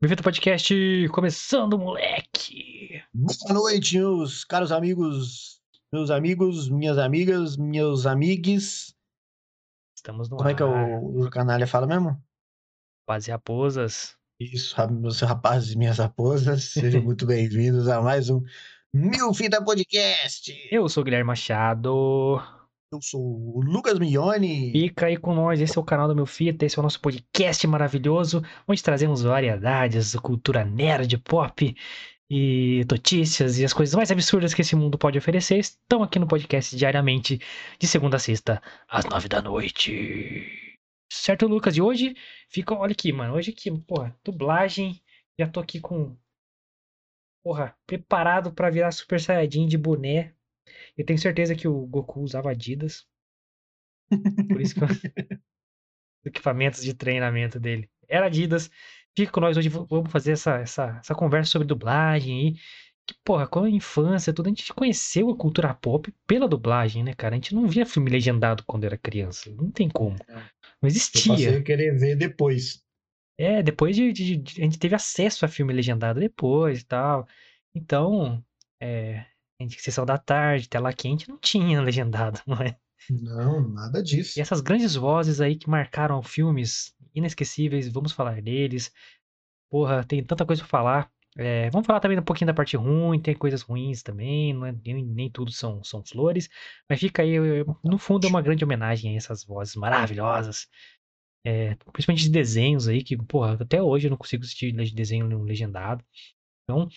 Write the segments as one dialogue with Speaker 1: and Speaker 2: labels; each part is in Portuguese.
Speaker 1: Bem-vindo ao podcast começando, moleque!
Speaker 2: Boa noite, meus caros amigos, meus amigos, minhas amigas, meus amigues.
Speaker 1: Estamos no
Speaker 2: Como é que é
Speaker 1: ar.
Speaker 2: o, o canalha fala mesmo?
Speaker 1: Paz e raposas.
Speaker 2: Isso, meus rapazes e minhas raposas, sejam muito bem-vindos a mais um Mil Fita Podcast.
Speaker 1: Eu sou o Guilherme Machado.
Speaker 2: Eu sou o Lucas Mione.
Speaker 1: Fica aí com nós, esse é o canal do Meu Fita, esse é o nosso podcast maravilhoso, onde trazemos variedades, cultura nerd, pop e notícias e as coisas mais absurdas que esse mundo pode oferecer. Estão aqui no podcast diariamente, de segunda a sexta, às nove da noite. Certo, Lucas? E hoje fica, olha aqui, mano, hoje aqui, porra, dublagem, já tô aqui com, porra, preparado pra virar Super Saiyajin de boné. Eu tenho certeza que o Goku usava Adidas. Por isso que eu... os equipamentos de treinamento dele era Adidas. Fica com nós hoje, vamos fazer essa, essa, essa conversa sobre dublagem aí. Que, porra, com a infância, tudo, a gente conheceu a cultura pop pela dublagem, né, cara? A gente não via filme legendado quando era criança. Não tem como. Não
Speaker 2: Eu passei
Speaker 1: existia.
Speaker 2: a querer ver depois.
Speaker 1: É, depois de, de- de- A gente teve acesso a filme legendado depois e tal. Então, é. A gente, sessão da tarde, tela quente, não tinha legendado, não é?
Speaker 2: Não, nada disso.
Speaker 1: E essas grandes vozes aí que marcaram filmes inesquecíveis, vamos falar deles. Porra, tem tanta coisa pra falar. É, vamos falar também um pouquinho da parte ruim, tem coisas ruins também, não é- nem, nem tudo são, são flores. Mas fica aí, no fundo, é uma grande homenagem a essas vozes maravilhosas. É, principalmente de desenhos aí, que, porra, até hoje eu não consigo assistir desenho legendado. Então,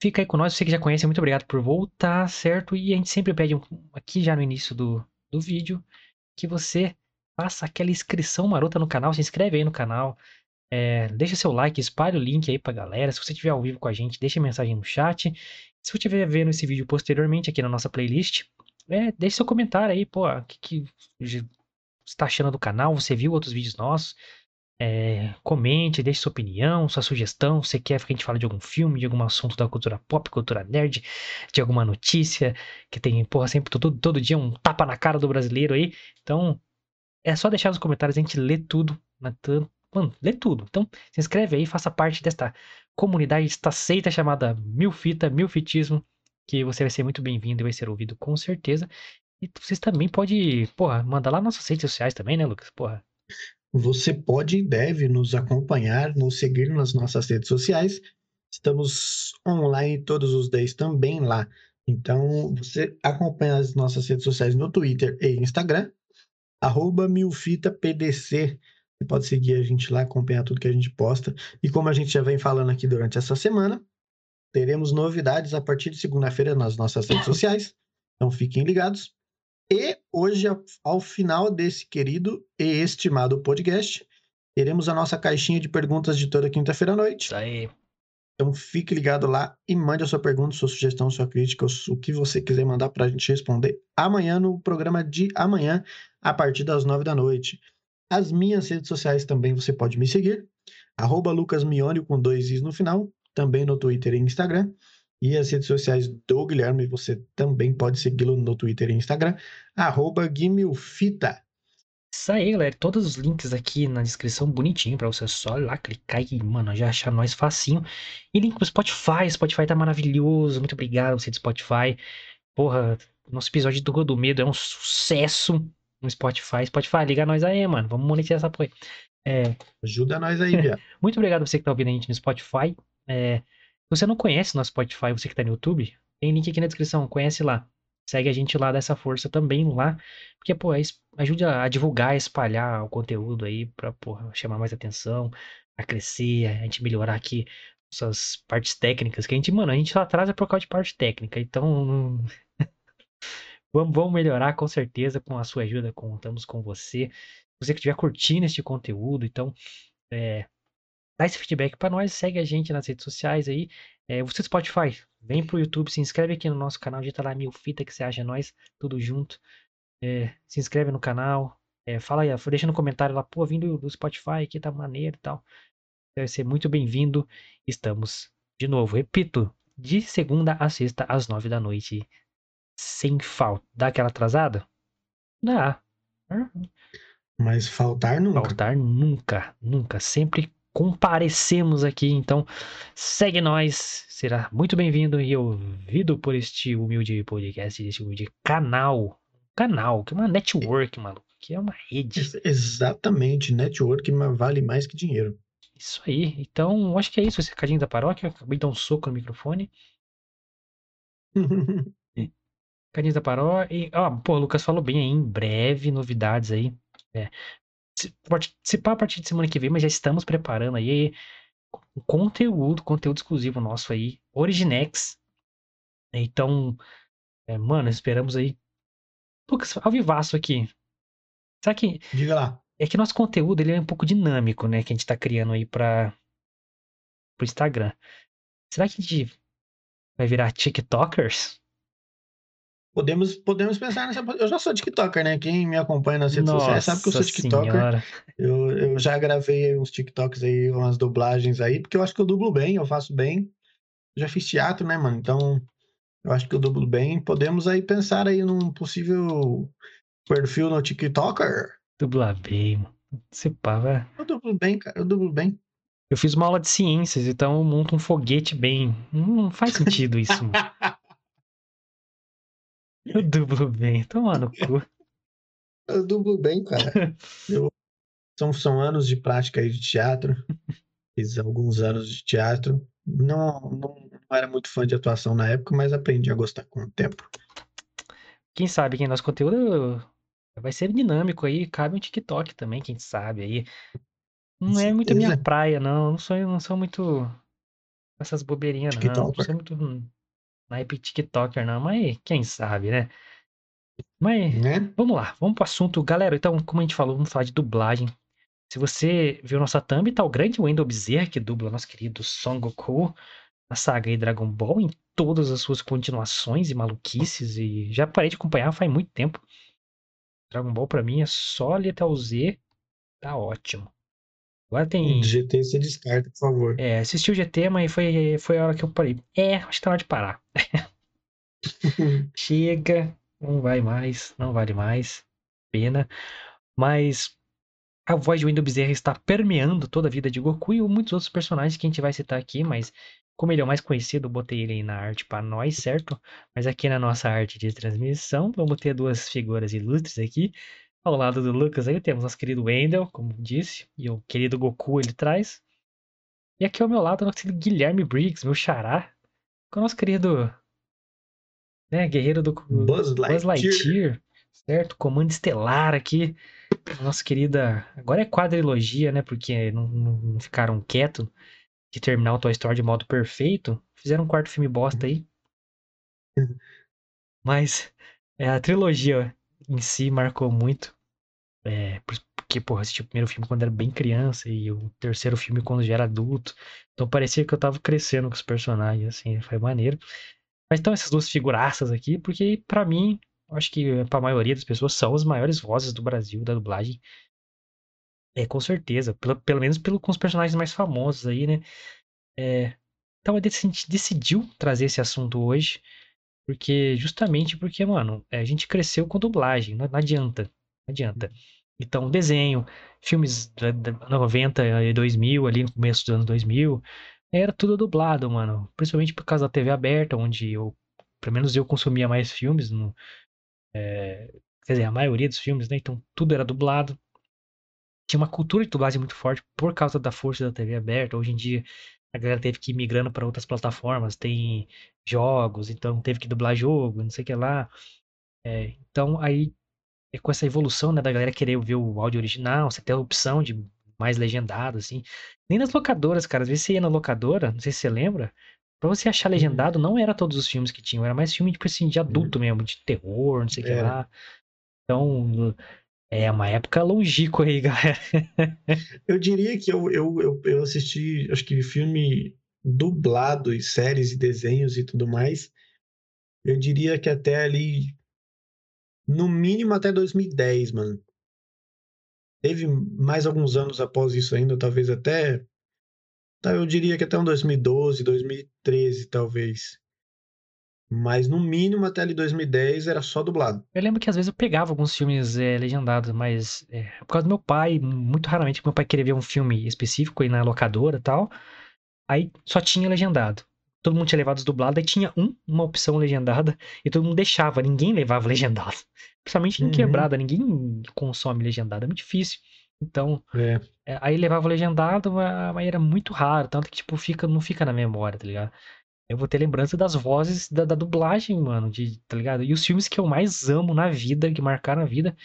Speaker 1: fica aí com nós, você que já conhece, muito obrigado por voltar, certo? E a gente sempre pede aqui já no início do, do vídeo que você faça aquela inscrição marota no canal, se inscreve aí no canal, é, deixa seu like, espalhe o link aí pra galera. Se você estiver ao vivo com a gente, deixa mensagem no chat. Se você estiver vendo esse vídeo posteriormente aqui na nossa playlist, é, deixa seu comentário aí, pô, o que, que você está achando do canal? Você viu outros vídeos nossos? É, comente, deixe sua opinião, sua sugestão. Você quer que a gente fale de algum filme, de algum assunto da cultura pop, cultura nerd, de alguma notícia que tem, porra, sempre todo, todo dia um tapa na cara do brasileiro aí. Então, é só deixar nos comentários, a gente lê tudo. Tan- mano, lê tudo. Então, se inscreve aí, faça parte desta comunidade, desta seita chamada Milfita, Milfitismo, que você vai ser muito bem-vindo e vai ser ouvido com certeza. E vocês também podem, porra, mandar lá nas nossas redes sociais também, né, Lucas? Porra.
Speaker 2: Você pode e deve nos acompanhar, nos seguir nas nossas redes sociais. Estamos online todos os dias também lá. Então, você acompanha as nossas redes sociais no Twitter e Instagram, arroba milfitapdc. Você pode seguir a gente lá, acompanhar tudo que a gente posta. E como a gente já vem falando aqui durante essa semana, teremos novidades a partir de segunda-feira nas nossas redes sociais. Então, fiquem ligados. E hoje, ao- final desse querido e estimado podcast, teremos a nossa caixinha de perguntas de toda quinta-feira à noite.
Speaker 1: Isso aí.
Speaker 2: Então fique ligado lá e mande a sua pergunta, sua sugestão, sua crítica, o que você quiser mandar para a gente responder amanhã no programa de amanhã, a partir das nove da noite. As minhas redes sociais também você pode me seguir, arroba com dois is no final, também no Twitter e Instagram. E as redes sociais do Guilherme, você também pode segui-lo no Twitter e Instagram, arroba guimilfita.
Speaker 1: Isso aí, galera. Todos os links aqui na descrição, bonitinho, pra você só ir lá clicar e, mano, já achar nós facinho. E link pro Spotify. Spotify tá maravilhoso. Muito obrigado, você do Spotify. Porra, nosso episódio do Rua do Medo é um sucesso no Spotify. Spotify, liga nós aí, mano. Vamos monetizar essa porra. É,
Speaker 2: Ajuda nós aí, viado.
Speaker 1: muito obrigado a você que tá ouvindo a gente no Spotify. É, você não conhece nosso Spotify, você que tá no YouTube, tem link aqui na descrição, conhece lá. Segue a gente lá, dá essa força também lá. Porque, pô, é ajuda a divulgar, a espalhar o conteúdo aí pra, porra, chamar mais atenção, a crescer, a gente melhorar aqui essas partes técnicas. Que a gente, mano, a gente só atrasa por causa de parte técnica. Então, vamos, vamos melhorar com certeza com a sua ajuda. Contamos com você. Você que estiver curtindo este conteúdo, então, é, dá esse feedback pra nós, segue a gente nas redes sociais aí. É, você do Spotify, vem pro YouTube, se inscreve aqui no nosso canal, digita lá mil fita que você acha nós, tudo junto. É, se inscreve no canal, é, fala aí, deixa no comentário lá, pô, vindo do Spotify aqui, tá maneiro e tal. Deve ser muito bem-vindo. Estamos, de novo, repito, de segunda a sexta, às nove da noite, sem falta. Dá aquela atrasada? Dá.
Speaker 2: Mas faltar nunca.
Speaker 1: Faltar nunca, nunca. Sempre comparecemos aqui. Então, segue nós, será muito bem-vindo e ouvido por este humilde podcast, este humilde canal. Canal, que é uma network, maluco, que é uma rede.
Speaker 2: Ex- Exatamente, network vale mais que dinheiro.
Speaker 1: Isso aí. Então, acho que é isso, esse recadinho da paróquia. Acabei de dar um soco no microfone. Recadinho da paróquia. E, ó, pô, o Lucas falou bem aí, em breve, novidades aí. É, participar a partir de semana que vem, mas já estamos preparando aí conteúdo, conteúdo exclusivo nosso aí, Originex. Então, é, mano, esperamos aí. Lucas, ao vivaço aqui. Será que
Speaker 2: Diga lá.
Speaker 1: é que nosso conteúdo ele é um pouco dinâmico, né? Que a gente tá criando aí para pro Instagram. Será que a gente vai virar TikTokers?
Speaker 2: Podemos, podemos pensar nessa. Eu já sou TikToker, né? Quem me acompanha nas redes sociais sabe que eu sou
Speaker 1: Nossa
Speaker 2: TikToker. Eu, eu já gravei uns TikToks aí, umas dublagens aí, porque eu acho que eu dublo bem, eu faço bem. Já fiz teatro, né, mano? Então, eu acho que eu dublo bem. Podemos aí pensar aí num possível perfil no TikToker.
Speaker 1: Dublar bem, mano. Se pá, vai.
Speaker 2: Eu dublo bem, cara. Eu dublo bem.
Speaker 1: Eu fiz uma aula de ciências, então eu monto um foguete bem. Não faz sentido isso, mano. Eu dublo bem. Toma no cu.
Speaker 2: Eu dublo bem, cara. Eu... São, são anos de prática aí de teatro. Fiz alguns anos de teatro. Não, não, não era muito fã de atuação na época, mas aprendi a gostar com o tempo.
Speaker 1: Quem sabe quem nosso conteúdo vai ser dinâmico aí, cabe um TikTok também, quem sabe aí. Não é muito a minha praia, não. Não sou, não sou muito essas bobeirinhas, não. Não sou muito hum, naipe TikToker, não. Mas quem sabe, né? Mas
Speaker 2: Né?
Speaker 1: vamos lá, vamos pro assunto. Galera, então, como a gente falou, vamos falar de dublagem. Se você viu nossa thumb, tá o grande Wendell Bezerra, que dubla nosso querido Son Goku na saga aí Dragon Ball, em todas as suas continuações e maluquices. E já parei de acompanhar faz muito tempo. Dragon Ball pra mim é só ali até o Z, tá ótimo. Agora tem.
Speaker 2: GT você descarta, por favor.
Speaker 1: É, assisti o GT, mas foi, foi a hora que eu parei. É, acho que tá na hora de parar. Chega, não vai mais, não vale mais. Pena. Mas a voz de Wendell Bezerra está permeando toda a vida de Goku e muitos outros personagens que a gente vai citar aqui, mas como ele é o mais conhecido, eu botei ele aí na arte para nós, certo? Mas aqui na nossa arte de transmissão, vamos ter duas figuras ilustres aqui. Ao lado do Lucas aí temos nosso querido Wendell, como disse, e o querido Goku ele traz. E aqui ao meu lado, nosso querido Guilherme Briggs, meu xará, com o nosso querido né, guerreiro do
Speaker 2: Buzz
Speaker 1: Buzz
Speaker 2: Lightyear.
Speaker 1: Lightyear, certo? Comando Estelar aqui. Nossa querida. Agora é quadrilogia, né? Porque não, não- não ficaram quietos de terminar o Toy Story de modo perfeito. Fizeram um quarto filme bosta aí. Mas é, a trilogia em si marcou muito. É, por- porque, porra, assisti o primeiro filme quando era bem criança e o terceiro filme quando já era adulto. Então parecia que eu tava crescendo com os personagens, assim, foi maneiro. Mas então essas duas figuraças aqui, porque pra mim, acho que pra maioria das pessoas são as maiores vozes do Brasil da dublagem. É, com certeza. Pelo, pelo menos pelo, com os personagens mais famosos aí, né? É, então a gente decidiu trazer esse assunto hoje, porque justamente porque, mano, é, a gente cresceu com dublagem, não, não adianta. Não adianta. Então, desenho, filmes da, da 90 e 2000, ali no começo dos anos 2000, era tudo dublado, mano. Principalmente por causa da TV aberta, onde eu, pelo menos eu consumia mais filmes, no, é, quer dizer, a maioria dos filmes, né? Então, tudo era dublado. Tinha uma cultura de dublagem muito forte por causa da força da TV aberta. Hoje em dia, a galera teve que ir migrando para outras plataformas, tem jogos, então teve que dublar jogo, não sei o que lá. É, então, aí, é com essa evolução, né, da galera querer ver o áudio original, você ter a opção de mais legendado, assim. Nem nas locadoras, cara. Às vezes você ia na locadora, não sei se você lembra, pra você achar legendado, não era todos os filmes que tinham, era mais filme, tipo assim, de adulto mesmo, de terror, não sei o que
Speaker 2: Era.
Speaker 1: lá. Então, é uma época longínqua aí, galera.
Speaker 2: Eu diria que eu, eu, eu, eu assisti, acho que filme dublado e séries e desenhos e tudo mais. Eu diria que até ali, no mínimo até 2010, mano. Teve mais alguns anos após isso ainda, talvez até. Tá, eu diria que até um 2012, 2013, talvez. Mas no mínimo até ali 2010 era só dublado.
Speaker 1: Eu lembro que às vezes eu pegava alguns filmes é, legendados, mas é, por causa do meu pai, muito raramente meu pai queria ver um filme específico aí na locadora e tal. Aí só tinha legendado. Todo mundo tinha levado os dublados, aí tinha um, uma opção legendada, e todo mundo deixava, ninguém levava legendado. Principalmente em
Speaker 2: Uhum.
Speaker 1: quebrada, ninguém consome legendado, é muito difícil. Então,
Speaker 2: É.
Speaker 1: é, aí levava o legendado, mas era muito raro, tanto que, tipo, fica, não fica na memória, tá ligado? Eu vou ter lembrança das vozes da, da dublagem, mano, de, tá ligado? E os filmes que eu mais amo na vida, que marcaram a vida,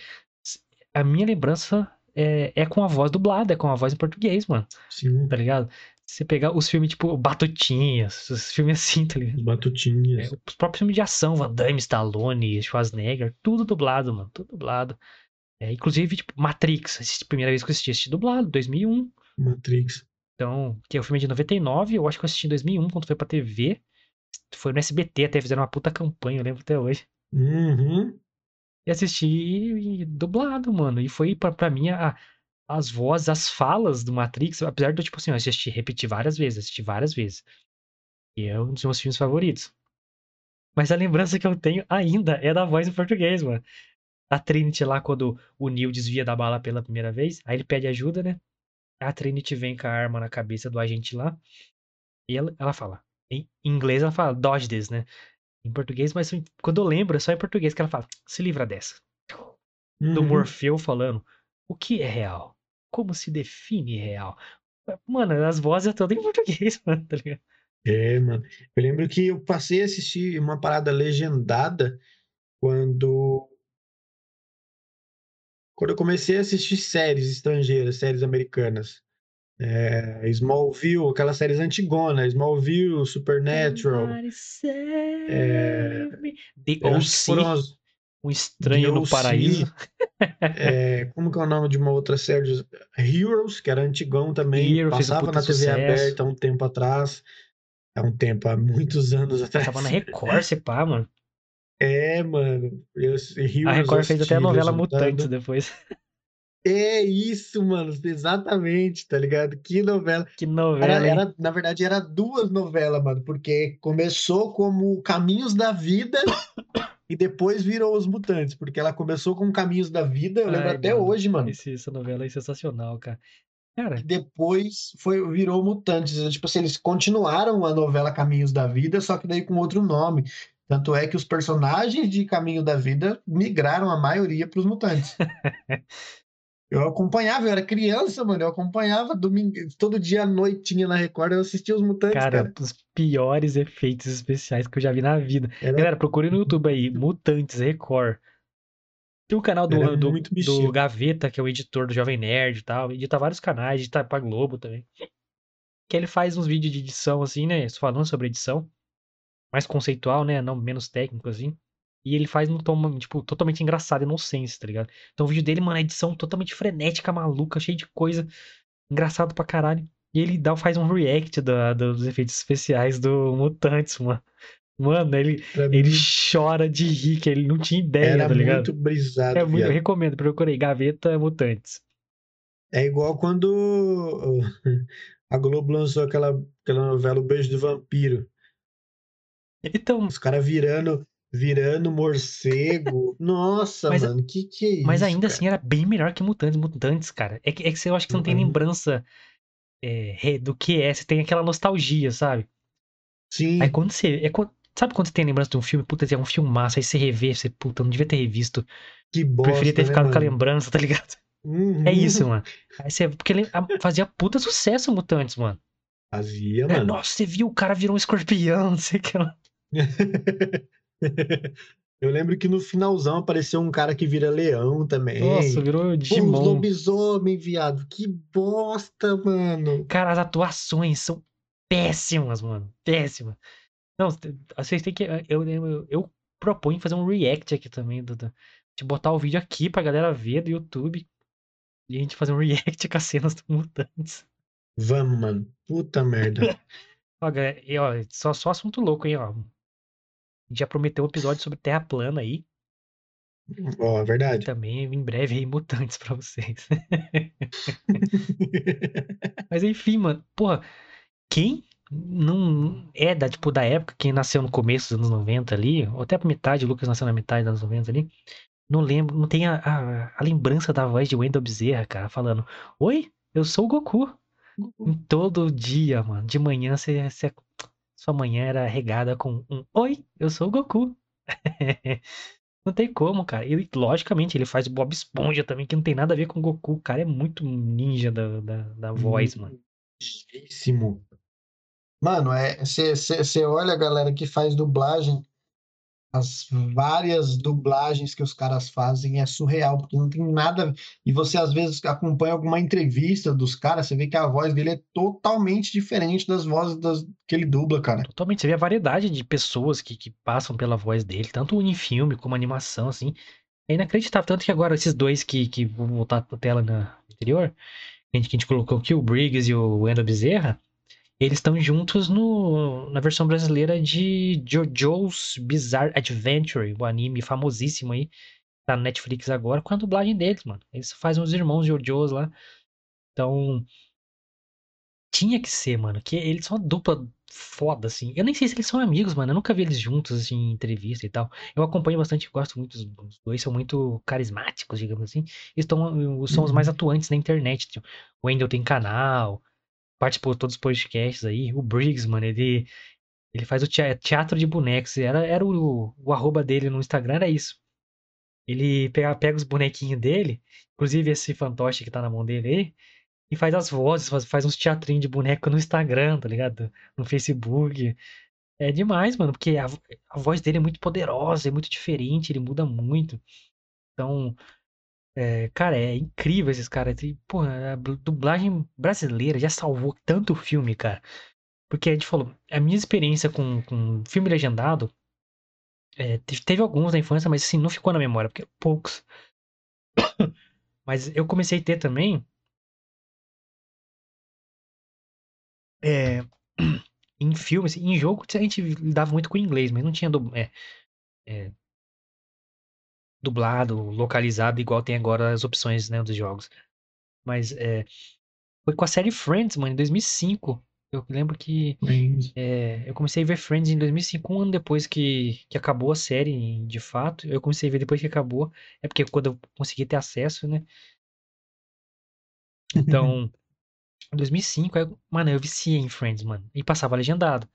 Speaker 1: a minha lembrança é, é com a voz dublada, é com a voz em português, mano,
Speaker 2: Sim.
Speaker 1: tá ligado? Você pegar os filmes tipo Batutinhas, os filmes assim, tá ligado?
Speaker 2: Os
Speaker 1: É,
Speaker 2: batutinhas.
Speaker 1: os próprios filmes de ação, Van Damme, Stallone, Schwarzenegger, tudo dublado, mano, tudo dublado. É, inclusive, tipo, Matrix, assisti- primeira vez que eu assisti, assisti dublado, 2001.
Speaker 2: Matrix.
Speaker 1: Então, que é o filme de 99, eu acho que eu assisti em 2001, quando foi pra TV. Foi no SBT, até fizeram uma puta campanha, eu lembro até hoje.
Speaker 2: Uhum.
Speaker 1: E assisti e- dublado, mano. E foi pra, pra mim a- as vozes, as falas do Matrix, apesar de, tipo assim, eu assisti, repetir várias vezes, assisti várias vezes. E é um dos meus filmes favoritos. Mas a lembrança que eu tenho ainda é da voz em português, mano. A Trinity lá, quando o Neo desvia da bala pela primeira vez, aí ele pede ajuda, né? A Trinity vem com a arma na cabeça do agente lá. E ela, ela fala. Em inglês ela fala, dodge this, né? Em português, mas quando eu lembro, é só em português que ela fala, se livra dessa. Do
Speaker 2: Uhum.
Speaker 1: Morfeu falando, o que é real? Como se define real? Mano, as vozes é todas em português, mano, tá ligado?
Speaker 2: É, mano. Eu lembro que eu passei a assistir uma parada legendada quando. Quando eu comecei a assistir séries estrangeiras, séries americanas. É, Smallville, aquelas séries antigonas, Smallville, Supernatural.
Speaker 1: Me. The
Speaker 2: Eu
Speaker 1: Um Estranho no. Paraíso.
Speaker 2: é, como que é o nome de uma outra série? Heroes, que era antigão também.
Speaker 1: Hero um
Speaker 2: passava
Speaker 1: puta
Speaker 2: na TV
Speaker 1: sucesso.
Speaker 2: aberta há um tempo atrás. Há um tempo, há muitos anos atrás.
Speaker 1: Tava na Record, se pá, mano.
Speaker 2: É, mano. Eu, Heroes
Speaker 1: A Record fez até a novela. Mutantes depois.
Speaker 2: É isso, mano. Exatamente, tá ligado? Que novela.
Speaker 1: Que
Speaker 2: Era,
Speaker 1: novela, hein?
Speaker 2: era, na verdade, era duas novelas, mano, porque começou como Caminhos da Vida e depois virou Os Mutantes, porque ela começou com Caminhos da Vida, eu lembro
Speaker 1: Ai,
Speaker 2: até
Speaker 1: mano.
Speaker 2: hoje, mano,
Speaker 1: Esse- essa novela é sensacional, cara. Cara,
Speaker 2: que depois foi, virou Mutantes. Tipo assim, eles continuaram a novela Caminhos da Vida, só que daí com outro nome. Tanto é que os personagens de Caminho da Vida migraram a maioria para os Mutantes. Eu acompanhava, eu era criança, mano, eu acompanhava domingo, todo dia à noite tinha na Record, eu assistia os Mutantes,
Speaker 1: cara,
Speaker 2: cara.
Speaker 1: os piores efeitos especiais que eu já vi na vida.
Speaker 2: Era,
Speaker 1: Galera, procure no YouTube aí, Mutantes Record. Tem o canal do, do, do. Gaveta, que é o editor do Jovem Nerd e tal. Edita vários canais, edita pra Globo também. Que ele faz uns vídeos de edição, assim, né? Falando sobre edição. Mais conceitual, né? Não menos técnico, assim. E ele faz no tom, tipo, totalmente engraçado e nonsense, tá ligado? Então o vídeo dele, mano, é edição totalmente frenética, maluca, cheio de coisa. Engraçado pra caralho. E ele dá, faz um react da- dos efeitos especiais do Mutantes, mano. Mano, ele,
Speaker 2: Pra
Speaker 1: ele
Speaker 2: mim,
Speaker 1: chora de rir, que ele não tinha ideia,
Speaker 2: era
Speaker 1: tá ligado?
Speaker 2: muito brisado,
Speaker 1: É muito, eu recomendo, procurei Gaveta Mutantes.
Speaker 2: É igual quando a Globo lançou aquela, aquela novela O Beijo do Vampiro.
Speaker 1: Então,
Speaker 2: Os caras virando, virando morcego. Nossa,
Speaker 1: Mas-
Speaker 2: mano, que que é
Speaker 1: mas
Speaker 2: isso,
Speaker 1: ainda
Speaker 2: cara?
Speaker 1: assim era bem melhor que Mutantes. Mutantes, cara. É que, é que você, eu acho que você não tem
Speaker 2: Uhum.
Speaker 1: lembrança é, do que é, você tem aquela nostalgia, sabe?
Speaker 2: Sim,
Speaker 1: Aí quando você. É, sabe quando você tem lembrança de um filme, puta, é um filmaço, aí você revê, você, puta, não devia ter revisto.
Speaker 2: que bosta,
Speaker 1: Preferia ter
Speaker 2: né,
Speaker 1: ficado com a
Speaker 2: mano?
Speaker 1: lembrança, tá ligado?
Speaker 2: Uhum.
Speaker 1: É isso, mano. Aí você, porque ele fazia puta sucesso Mutantes, mano.
Speaker 2: Fazia,
Speaker 1: É,
Speaker 2: mano.
Speaker 1: nossa, você viu o cara virou um escorpião, não sei o que lá.
Speaker 2: Eu lembro que no finalzão apareceu um cara que vira leão também.
Speaker 1: Nossa, virou
Speaker 2: Pô,
Speaker 1: Digimon.
Speaker 2: lobisomem, viado. Que bosta, mano.
Speaker 1: Cara, as atuações são péssimas, mano. Péssimas. Não, cê- vocês têm que. Eu, eu, eu proponho fazer um react aqui também, do- de botar o vídeo aqui pra galera ver do YouTube. E a gente fazer um react com as cenas do Mutantes.
Speaker 2: Vamos, mano. Puta merda.
Speaker 1: Ó, galera, e, ó, só, só assunto louco, hein, ó. Já prometeu um episódio sobre Terra plana aí.
Speaker 2: Ó, é
Speaker 1: E
Speaker 2: verdade.
Speaker 1: também em breve aí Mutantes pra vocês. Mas enfim, mano. Porra, quem não é da, tipo, da época que nasceu no começo dos anos 90 ali, ou até a metade, o Lucas nasceu na metade dos anos 90 ali. Não lembro, não tem a, a, a lembrança da voz de Wendell Bezerra, cara, falando: Oi, eu sou o Goku. Em todo dia, mano. De manhã, você, você- sua manhã era regada com um Oi, eu sou o Goku. Não tem como, cara. E logicamente ele faz Bob Esponja também, que não tem nada a ver com o Goku. O cara é muito ninja da, da, da voz, mano.
Speaker 2: Mano, é, você olha a galera que faz dublagem, as várias dublagens que os caras fazem é surreal, porque não tem nada. E você às vezes acompanha alguma entrevista dos caras, você vê que a voz dele é totalmente diferente das vozes das, que ele dubla, cara.
Speaker 1: Totalmente. Você vê a variedade de pessoas que, que passam pela voz dele, tanto em filme como animação, assim. É inacreditável. Tanto que agora esses dois que, que vão voltar pra tela na anterior, que a gente, colocou aqui, o Briggs e o Wendell Bezerra, eles estão juntos no, na versão brasileira de JoJo's Bizarre Adventure, o anime famosíssimo aí, tá na Netflix agora, com a dublagem deles, mano. Eles fazem os irmãos JoJo's lá. Então, tinha que ser, mano, que eles são uma dupla foda, assim. Eu nem sei se eles são amigos, mano. Eu nunca vi eles juntos, assim, em entrevista e tal. Eu acompanho bastante, gosto muito dos dois, são muito carismáticos, digamos assim. Eles tão, são os mais
Speaker 2: Uhum.
Speaker 1: atuantes na internet. Tipo, o Wendell tem canal, participou de todos os podcasts aí. O Briggs, mano, ele, ele faz o tea- teatro de bonecos. Era, era o, o arroba dele no Instagram, era isso. Ele pega, pega os bonequinhos dele, inclusive esse fantoche que tá na mão dele aí, e faz as vozes, faz, faz uns teatrinhos de boneco no Instagram, tá ligado? No Facebook. É demais, mano, porque a, a voz dele é muito poderosa, é muito diferente, ele muda muito. Então, é, cara, é incrível esses caras. Porra, a dublagem brasileira já salvou tanto filme, cara. Porque a gente falou, a minha experiência com, com filme legendado, é, teve, alguns na infância, mas assim, não ficou na memória, porque poucos. Mas eu comecei a ter também é, em filmes, em jogo, a gente lidava muito com inglês, mas não tinha du- é, é, dublado, localizado, igual tem agora as opções, né, dos jogos. Mas é, foi com a série Friends, mano, em 2005. Eu lembro que é, eu comecei a ver Friends em 2005, um ano depois que, que acabou a série, de fato. Eu comecei a ver depois que acabou. É porque quando eu consegui ter acesso, né? Então, em 2005, aí, mano, eu viciei em Friends, mano. E passava legendado.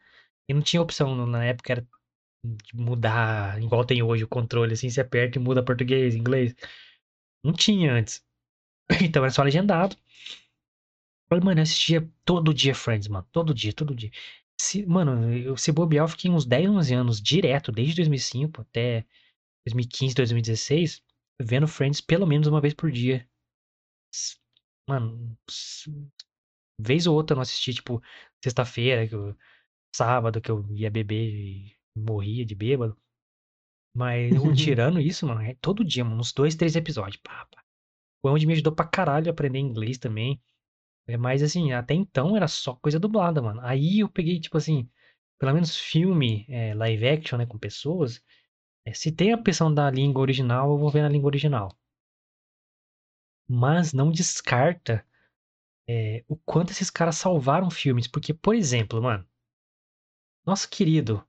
Speaker 1: E não tinha opção, na época era de mudar, igual tem hoje o controle, assim, você aperta e muda português, inglês. Não tinha antes. Então era só legendado. Falei, mano, eu assistia todo dia Friends, mano. Todo dia, todo dia. Se, mano, eu, se bobear, eu fiquei uns 10, 11 anos direto, desde 2005 até 2015, 2016, vendo Friends pelo menos uma vez por dia. Mano, vez ou outra eu não assisti, tipo, sexta-feira, sábado que eu ia beber e morria de bêbado. Mas eu, tirando isso, mano, é todo dia, mano, uns dois, três episódios. Pá, pá. Foi onde me ajudou pra caralho a aprender inglês também. É, mas assim, até então era só coisa dublada, mano. Aí eu peguei, tipo assim, pelo menos filme, é, live action, né, com pessoas. é, se tem a opção da língua original, eu vou ver na língua original. Mas não descarta é, o quanto esses caras salvaram filmes. Porque, por exemplo, mano, nosso querido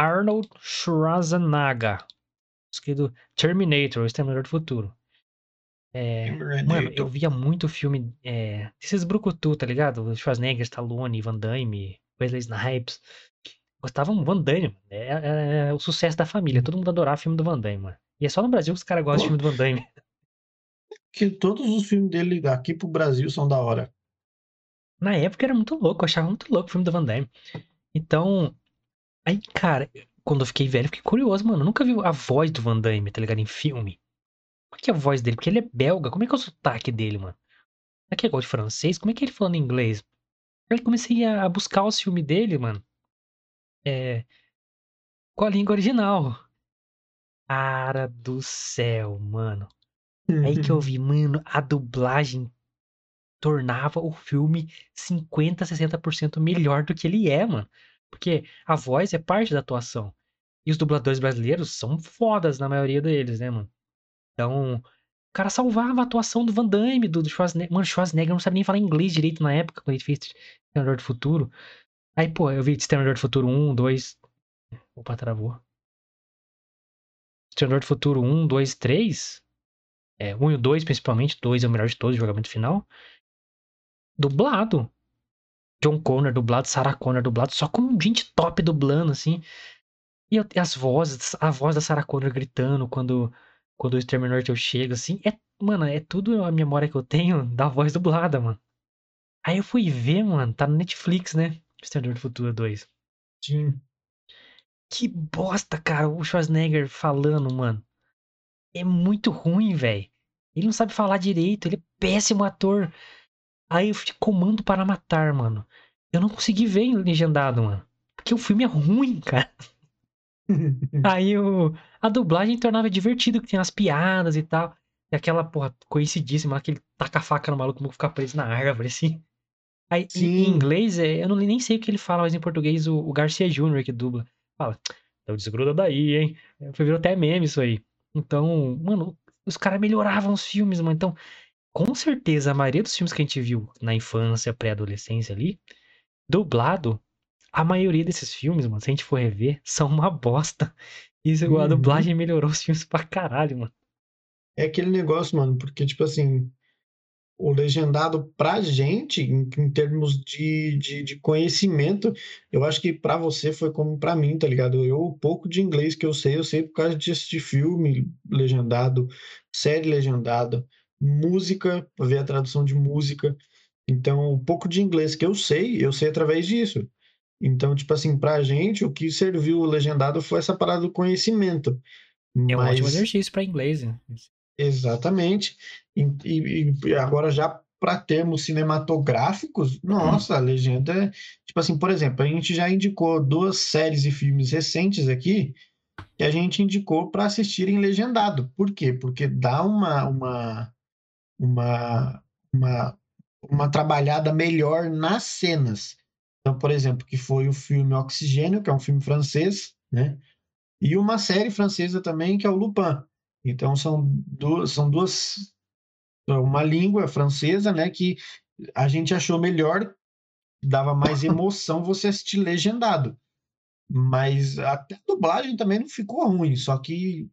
Speaker 1: Arnold Schwarzenegger, nosso querido Terminator, o Exterminador do Futuro. É, mano, eu via muito filme é, desses brucutu, tá ligado? Schwarzenegger, Stallone, Van Damme, Wesley Snipes. Gostavam Van Damme. É, é- é o sucesso da família. Todo mundo adorava filme do Van Damme, mano. E é só no Brasil que os caras gostam de filme do Van Damme.
Speaker 2: Que todos os filmes dele aqui pro Brasil são da hora.
Speaker 1: Na época era muito louco, eu achava muito louco o filme do Van Damme. Então, aí, cara, quando eu fiquei velho, eu fiquei curioso, mano. Eu nunca vi a voz do Van Damme, tá ligado? Em filme. Qual que é a voz dele? Porque ele é belga. Como é que é o sotaque dele, mano? Será que é igual de francês? Como é que ele falando inglês? Aí comecei a buscar os filmes dele, mano. É. Com a língua original. Cara do céu, mano. Aí que eu vi, mano, a dublagem tornava o filme 50, 60% melhor do que ele é, mano. Porque a voz é parte da atuação. E os dubladores brasileiros são fodas na maioria deles, né, mano? Então, O cara salvava a atuação do Van Damme, do, do Schwarzenegger. Mano, Schwarzenegger não sabe nem falar inglês direito na época, quando ele fez Exterminador do Futuro. Aí, pô, eu vi Exterminador do Futuro 1, 2. Opa, travou. Exterminador do Futuro 1, 2, 3. É, 1 e o 2, principalmente. 2 é o melhor de todos, jogamento final. Dublado. John Connor dublado, Sarah Connor dublado, só com gente top dublando, assim. E, eu, as vozes, a voz da Sarah Connor gritando quando, quando o Exterminator chega, assim. É, mano, é tudo a memória que eu tenho da voz dublada, mano. Aí eu fui ver, mano, tá no Netflix, né? Exterminador do Futuro 2.
Speaker 2: Sim.
Speaker 1: Que bosta, cara, o Schwarzenegger falando, mano. É muito ruim, velho. Ele não sabe falar direito, ele é péssimo ator. Aí eu fui comando para matar, mano. Eu não consegui ver em legendado, mano. Porque o filme é ruim, cara. Aí o, a dublagem tornava divertido, que tem as piadas e tal. E aquela, porra, conhecidíssima, aquele taca a faca no maluco, não ficar preso na árvore, assim. Aí, em, inglês, é, eu não, nem sei o que ele fala, mas em português, o, o Garcia Jr. que dubla, fala, então desgruda daí, hein? Foi virou até meme isso aí. Então, mano, os caras melhoravam os filmes, mano. Então, com certeza, a maioria dos filmes que a gente viu na infância, pré-adolescência ali, dublado, a maioria desses filmes, mano, se a gente for rever, são uma bosta. Isso, a
Speaker 2: Uhum.
Speaker 1: dublagem melhorou os filmes pra caralho, mano.
Speaker 2: É aquele negócio, mano, porque, tipo assim, o legendado pra gente, em, em termos de, de, de conhecimento, eu acho que pra você foi como pra mim, tá ligado? Eu, o pouco de inglês que eu sei, eu sei por causa de assistir filme legendado, série legendada, música, ver a tradução de música. Então, o pouco de inglês que eu sei, eu sei através disso. Então, tipo assim, pra gente, o que serviu o legendado foi essa parada do conhecimento.
Speaker 1: É um ótimo
Speaker 2: Mas
Speaker 1: exercício pra inglês, né?
Speaker 2: Exatamente. E, e- e agora, já para termos cinematográficos, nossa, a legenda é. Tipo assim, por exemplo, a gente já indicou duas séries e filmes recentes aqui que a gente indicou para assistirem legendado. Por quê? Porque dá uma, uma, uma, uma, uma trabalhada melhor nas cenas. Então, por exemplo, que foi o filme Oxigênio, que é um filme francês, né? E uma série francesa também, que é o Lupin. Então, são duas, são duas uma língua francesa, né, que a gente achou melhor, dava mais emoção você assistir legendado. Mas até a dublagem também não ficou ruim, só que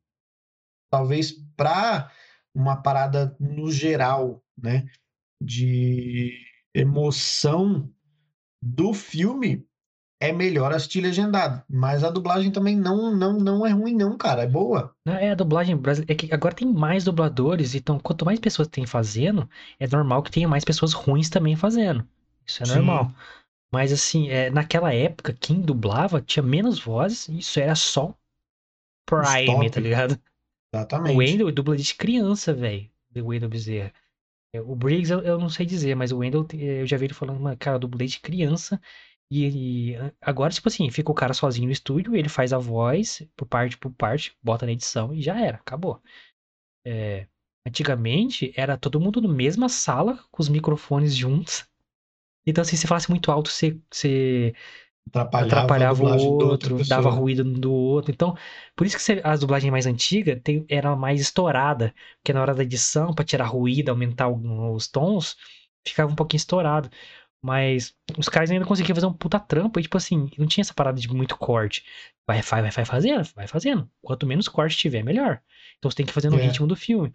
Speaker 2: talvez para uma parada no geral, né, de emoção do filme, é melhor assistir legendado. Mas a dublagem também não não não é ruim não, cara, é boa.
Speaker 1: Não, É a dublagem brasileira. É que agora tem mais dubladores, então quanto mais pessoas tem fazendo, é normal que tenha mais pessoas ruins também fazendo. Isso é
Speaker 2: Sim.
Speaker 1: normal. Mas assim, é, naquela época, quem dublava tinha menos vozes, isso era só Prime,
Speaker 2: top.
Speaker 1: tá ligado? O
Speaker 2: Exatamente.
Speaker 1: Wendel dubla de criança, velho. O Wendel Bezerra. É, O Briggs eu, eu não sei dizer, mas o Wendel eh, eu já vi ele falando, "Mano, cara, dublei de criança. E ele. Agora, tipo assim, fica o cara sozinho no estúdio, ele faz a voz por parte por parte, bota na edição e já era, acabou. É, antigamente era todo mundo na mesma sala, com os microfones juntos. Então, assim, se falasse muito alto, você, você
Speaker 2: Atrapalhava,
Speaker 1: atrapalhava o outro, dava ruído do outro. Então, por isso que as dublagens mais antigas tem- era mais estourada, porque na hora da edição, pra tirar ruído, aumentar os tons, ficava um pouquinho estourado. Mas os caras ainda conseguiam fazer um puta trampo, e tipo assim, não tinha essa parada de muito corte. Vai, vai, vai, vai fazendo, vai fazendo. Quanto menos corte tiver, melhor. Então você tem que fazer no
Speaker 2: É.
Speaker 1: ritmo do filme.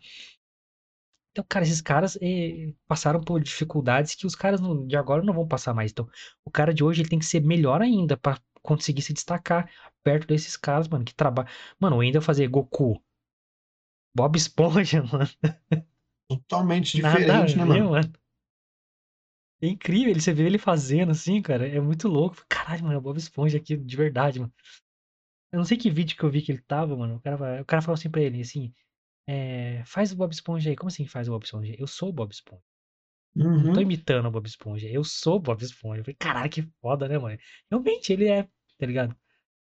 Speaker 1: Então, cara, esses caras eh, passaram por dificuldades que os caras não- de agora não vão passar mais. Então, o cara de hoje ele tem que ser melhor ainda pra conseguir se destacar perto desses caras, mano, que trabalham. Mano, o Wendel fazer Goku, Bob Esponja, mano,
Speaker 2: Totalmente
Speaker 1: nada a
Speaker 2: diferente, né,
Speaker 1: ver,
Speaker 2: mano?
Speaker 1: mano. É incrível, ele, você vê ele fazendo assim, cara, é muito louco. Caralho, mano, é o Bob Esponja aqui, de verdade, mano. Eu não sei que vídeo que eu vi que ele tava, mano. O cara, o cara falou assim pra ele, assim, é, faz o Bob Esponja aí. Como assim faz o Bob Esponja? Eu sou o Bob Esponja. Não tô
Speaker 2: Uhum.
Speaker 1: imitando o Bob Esponja. Eu sou o Bob Esponja. Eu falei, caralho, que foda, né, mano? Realmente, ele é, tá ligado?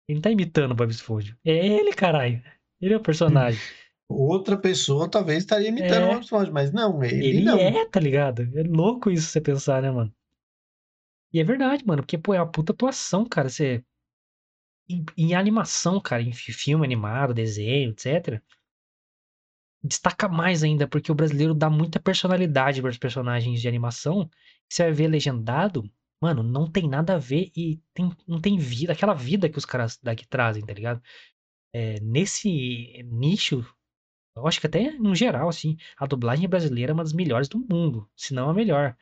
Speaker 1: Ele não tá imitando o Bob Esponja. É ele, caralho. Ele é o personagem.
Speaker 2: Outra pessoa talvez estaria imitando
Speaker 1: É.
Speaker 2: o Bob Esponja, mas não, ele,
Speaker 1: Ele
Speaker 2: não.
Speaker 1: é, tá ligado? É louco isso você pensar, né, mano? E é verdade, mano, porque, pô, é uma puta atuação, cara. Você. Em, em animação, cara, em fi- filme animado, desenho, etc. destaca mais ainda, porque o brasileiro dá muita personalidade para os personagens de animação. Você vai ver legendado, mano, não tem nada a ver e tem, não tem vida, aquela vida que os caras daqui trazem, tá ligado? É, nesse nicho, eu acho que até no geral, assim, a dublagem brasileira é uma das melhores do mundo, se não a melhor.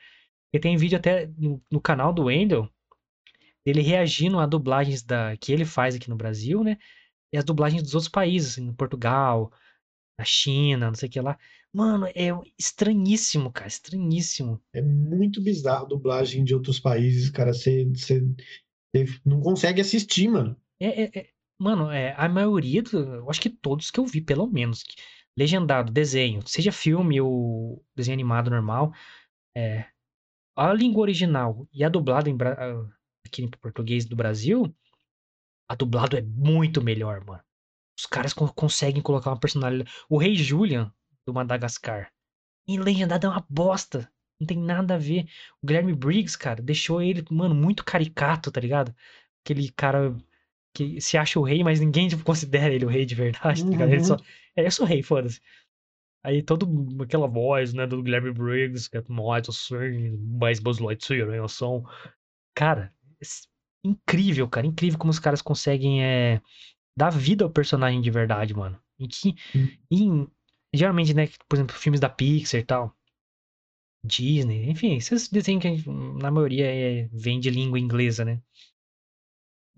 Speaker 1: E tem vídeo até no, no canal do Wendel, dele reagindo a dublagens da, que ele faz aqui no Brasil, né? E as dublagens dos outros países, assim, Portugal, na China, não sei o que lá. Mano, é estranhíssimo, cara, estranhíssimo.
Speaker 2: É muito bizarro a dublagem de outros países, cara. Você, não consegue assistir, mano.
Speaker 1: É, é, é- mano, é, a maioria, eu acho que todos que eu vi, pelo menos, que- legendado, desenho, seja filme ou desenho animado normal, é, a língua original e a dublada em, ah, aqui em português do Brasil, a dublado é muito melhor, mano. Os caras con- conseguem colocar uma personalidade. O Rei Julian, do Madagascar, em legendado é uma bosta. Não tem nada a ver. O Guilherme Briggs, cara, deixou ele, mano, muito caricato, tá ligado? Aquele cara que se acha o rei, mas ninguém tipo, considera ele o rei de verdade, tá ligado? Ele só.
Speaker 2: Uhum.
Speaker 1: É, eu sou rei, foda-se. Aí todo aquela voz, né, do Guilherme Briggs, que é assim, mais Buzz Lightyear, né, ação. Cara, es- incrível, cara, incrível como os caras conseguem é, dar vida ao personagem de verdade, mano. E que, em, geralmente, né, por exemplo, filmes da Pixar e tal, Disney, enfim, esses desenhos que a gente, na maioria é, vem de língua inglesa, né?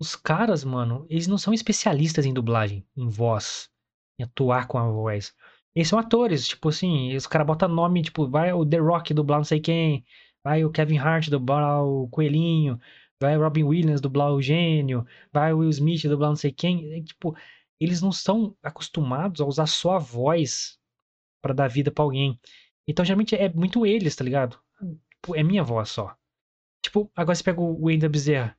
Speaker 1: Os caras, mano, eles não são especialistas em dublagem, em voz, em atuar com a voz. Eles são atores, tipo assim, os caras botam nome, tipo, vai o The Rock dublar não sei quem, vai o Kevin Hart dublar o Coelhinho, vai Robin Williams dublar o Gênio, vai Will Smith dublar não sei quem. É, tipo, eles não são acostumados a usar só a voz pra dar vida pra alguém. Então, geralmente é muito eles, tá ligado? Tipo, é minha voz só. Tipo, agora você pega o Wendel Bezerra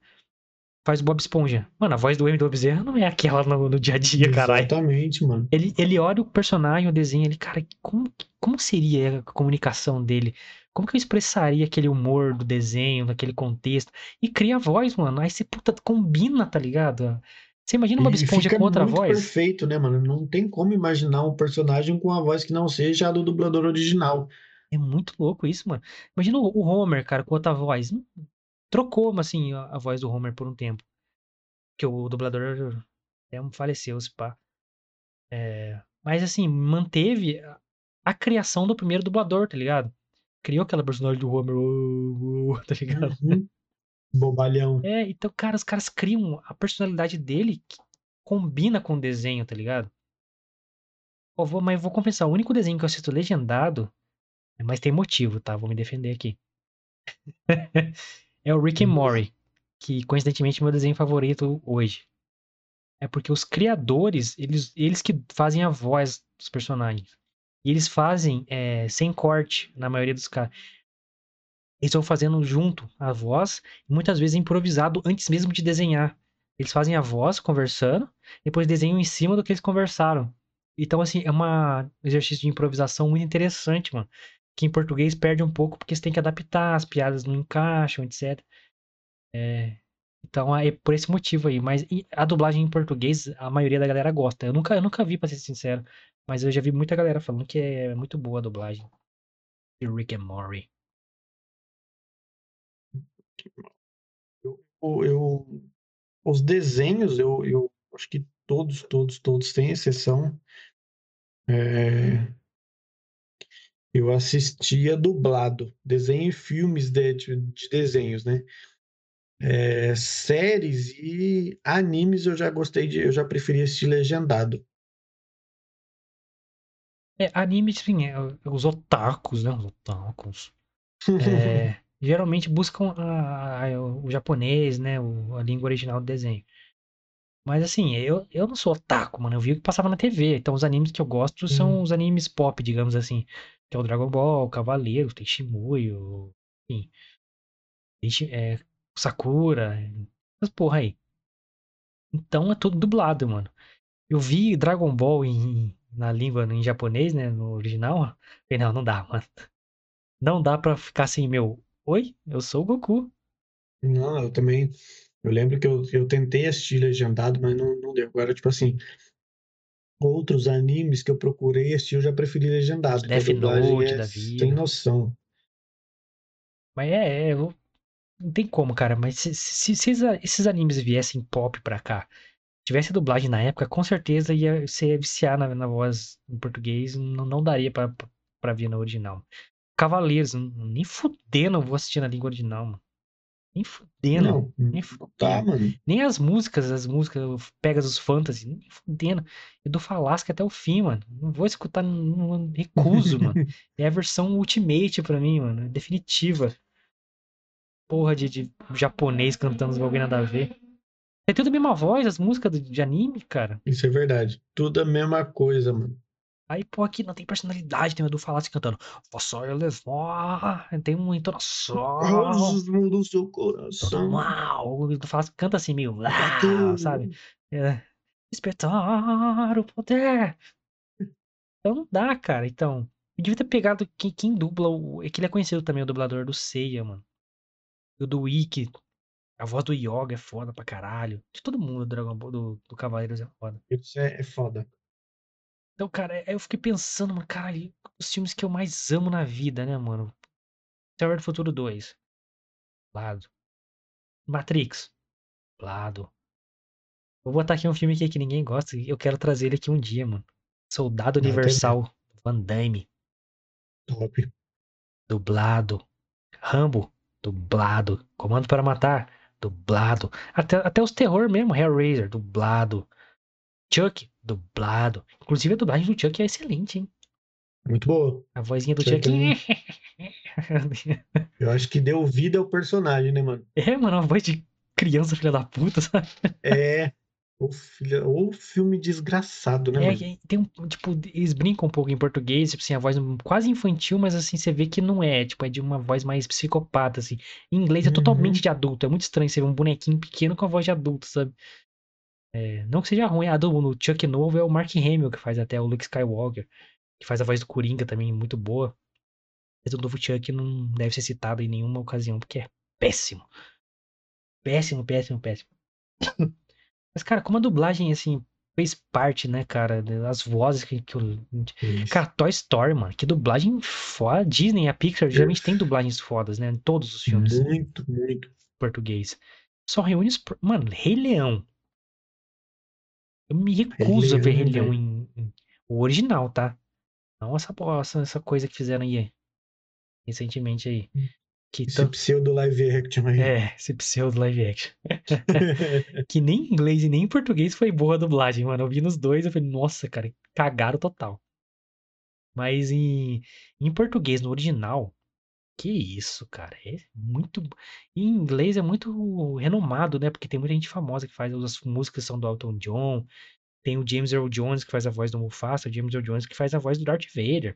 Speaker 1: faz o Bob Esponja. Mano, a voz do Wendel Bezerra não é aquela no, no dia a dia, caralho.
Speaker 2: Exatamente, mano.
Speaker 1: Ele, ele olha o personagem, o desenho, ele, cara, como, como seria a comunicação dele? Como que eu expressaria aquele humor do desenho, daquele contexto? E cria a voz, mano. Aí você, puta, combina, tá ligado? Você imagina
Speaker 2: E
Speaker 1: Esponja com outra
Speaker 2: muito
Speaker 1: voz?
Speaker 2: perfeito, né, mano? Não tem como imaginar um personagem com uma voz que não seja a do dublador original.
Speaker 1: É muito louco isso, mano. Imagina o Homer, cara, com outra voz. Hum, Trocou, assim, a, voz do Homer por um tempo. Que o dublador é, faleceu, se pá. É, mas, assim, manteve a criação do primeiro dublador, tá ligado? Criou aquela personagem do Homer, "Oh, oh", tá ligado?
Speaker 2: Uhum. Bobalhão.
Speaker 1: É, então, cara, os caras criam a personalidade dele que combina com o desenho, tá ligado? Ó, vou, mas vou confessar, o único desenho que eu assisto legendado, mas tem motivo, tá? Vou me defender aqui. é o Rick and
Speaker 2: lá.
Speaker 1: Morty, que coincidentemente é meu desenho favorito hoje. É porque os criadores, eles, eles que fazem a voz dos personagens. E eles fazem é, sem corte, na maioria dos casos. Eles estão fazendo junto a voz, muitas vezes improvisado antes mesmo de desenhar. Eles fazem a voz conversando, depois desenham em cima do que eles conversaram. Então, assim, é um exercício de improvisação muito interessante, mano. Que em português perde um pouco porque você tem que adaptar, as piadas não encaixam, etc. É, então é por esse motivo aí. Mas a dublagem em português, a maioria da galera gosta. Eu nunca, eu nunca vi, pra ser sincero. Mas eu já vi muita galera falando que é muito boa a dublagem. De Rick and Morty.
Speaker 2: Eu, eu- os desenhos, eu, eu acho que todos, todos, todos, sem exceção, é, eu assistia dublado. Desenho e filmes de, de, de desenhos, né? É, séries e animes eu já gostei de, eu já preferi assistir legendado.
Speaker 1: É, anime, assim, é, os otakus, né? Os otakus. É, geralmente buscam a- a- o japonês, né? o- a língua original do desenho. Mas assim, eu, eu não sou otaku, mano. Eu vi o que passava na TV. Então os animes que eu gosto são
Speaker 2: Hum.
Speaker 1: os animes pop, digamos assim. Que é o Dragon Ball, Cavaleiros, tem Shimuyo, enfim. Tenchi- é, Sakura, essas porra aí. Então é tudo dublado, mano. Eu vi Dragon Ball em, na língua, em japonês, né? No original. Falei, não, não dá, mano. Não dá pra ficar assim, meu. Oi, eu sou o Goku.
Speaker 2: Não, eu também. Eu lembro que eu, eu tentei assistir legendado, mas não, não deu. Agora, tipo assim, outros animes que eu procurei assistir, eu já preferi legendado,
Speaker 1: Death
Speaker 2: dublagem
Speaker 1: Note
Speaker 2: é
Speaker 1: da vida.
Speaker 2: noção.
Speaker 1: Mas é, é, eu- não tem como, cara. Mas se, se- se esses- esses animes viessem pop pra cá, tivesse dublagem na época, com certeza ia, você ia viciar na, na voz em português, não, não daria pra ver na original. Cavaleiros, nem fudendo eu vou assistir na língua original, mano. Nem fudendo.
Speaker 2: Não,
Speaker 1: Nem
Speaker 2: tá,
Speaker 1: fudendo.
Speaker 2: mano.
Speaker 1: Nem as músicas, as músicas o Pegasus Fantasy, nem fudendo. E do Falasca até o fim, mano. Não vou escutar, não, não- recuso, mano. É a versão Ultimate pra mim, mano. Definitiva. Porra de, de japonês cantando os bagulho nada a ver. Tem tudo a mesma voz, as músicas de anime, cara.
Speaker 2: Isso é verdade. Tudo a mesma coisa, mano.
Speaker 1: Aí, pô, aqui não tem personalidade, tem o do Falasca cantando. Posso levar. Tem uma entonação.
Speaker 2: Rosas do seu coração.
Speaker 1: mal. O do Falasca canta assim, meio.
Speaker 2: Bateu.
Speaker 1: Sabe? É. Despertar o poder. Então não dá, cara. Então. Eu devia ter pegado quem, quem dubla o. É que ele é conhecido também, o dublador do Seiya, mano. E o do Ikki. A voz do Yoga é foda pra caralho. De todo mundo do Dragon Ball, do, do Cavaleiros é foda.
Speaker 2: Isso é, é foda.
Speaker 1: Então, cara, aí eu fiquei pensando, mano, caralho, os filmes que eu mais amo na vida, né, mano? Terror do Futuro 2. Lado. Matrix. Lado. Vou botar aqui um filme aqui que ninguém gosta e eu quero trazer ele aqui um dia, mano. Soldado
Speaker 2: Até
Speaker 1: Universal. Van Damme.
Speaker 2: Top.
Speaker 1: Dublado. Rambo. Dublado. Comando para Matar. Dublado. Até, até os terror mesmo. Hellraiser. Dublado. Chuck. Dublado. Inclusive a dublagem do Chuck é excelente, hein?
Speaker 2: Muito boa.
Speaker 1: A vozinha do
Speaker 2: Chuck
Speaker 1: Chuck.
Speaker 2: Eu acho que deu vida ao personagem, né, mano?
Speaker 1: É, mano, uma voz de criança, filha da puta, sabe?
Speaker 2: É. O filho, o filme desgraçado, né,
Speaker 1: É,
Speaker 2: mano?
Speaker 1: tem um, tipo, eles brincam um pouco em português, tipo assim, a voz quase infantil, mas assim, você vê que não é, tipo, é de uma voz mais psicopata, assim. Em inglês é
Speaker 2: Uhum.
Speaker 1: totalmente de adulto, é muito estranho você ver um bonequinho pequeno com a voz de adulto, sabe? É, não que seja ruim, a do no Chuck novo é o Mark Hamill que faz até o Luke Skywalker, que faz a voz do Coringa também, muito boa. Mas o novo Chuck não deve ser citado em nenhuma ocasião, porque é péssimo. Péssimo, péssimo, péssimo. Mas, cara, como a dublagem, assim, fez parte, né, cara, das vozes que, que eu...
Speaker 2: Isso.
Speaker 1: Cara, Toy Story, mano, que dublagem foda. Disney a Pixar geralmente tem dublagens fodas, né, em todos os filmes
Speaker 2: Muito, muito.
Speaker 1: português. Só reúne os... Mano, Rei Leão. Eu me recuso a ver Rei
Speaker 2: Leão,
Speaker 1: em, em- O original, tá? Não essa, essa, essa coisa que fizeram aí, recentemente aí. Que
Speaker 2: Esse
Speaker 1: tão...
Speaker 2: pseudo live action aí.
Speaker 1: É, esse pseudo live action. que nem em inglês e nem em português foi boa a dublagem, mano. Eu vi nos dois, eu falei, nossa, cara, cagaram total. Mas em, em português, no original, que isso, cara, é muito. Em inglês é muito renomado, né? Porque tem muita gente famosa que faz, as músicas são do Elton John, tem o James Earl Jones que faz a voz do Mufasa, o James Earl Jones que faz a voz do Darth Vader.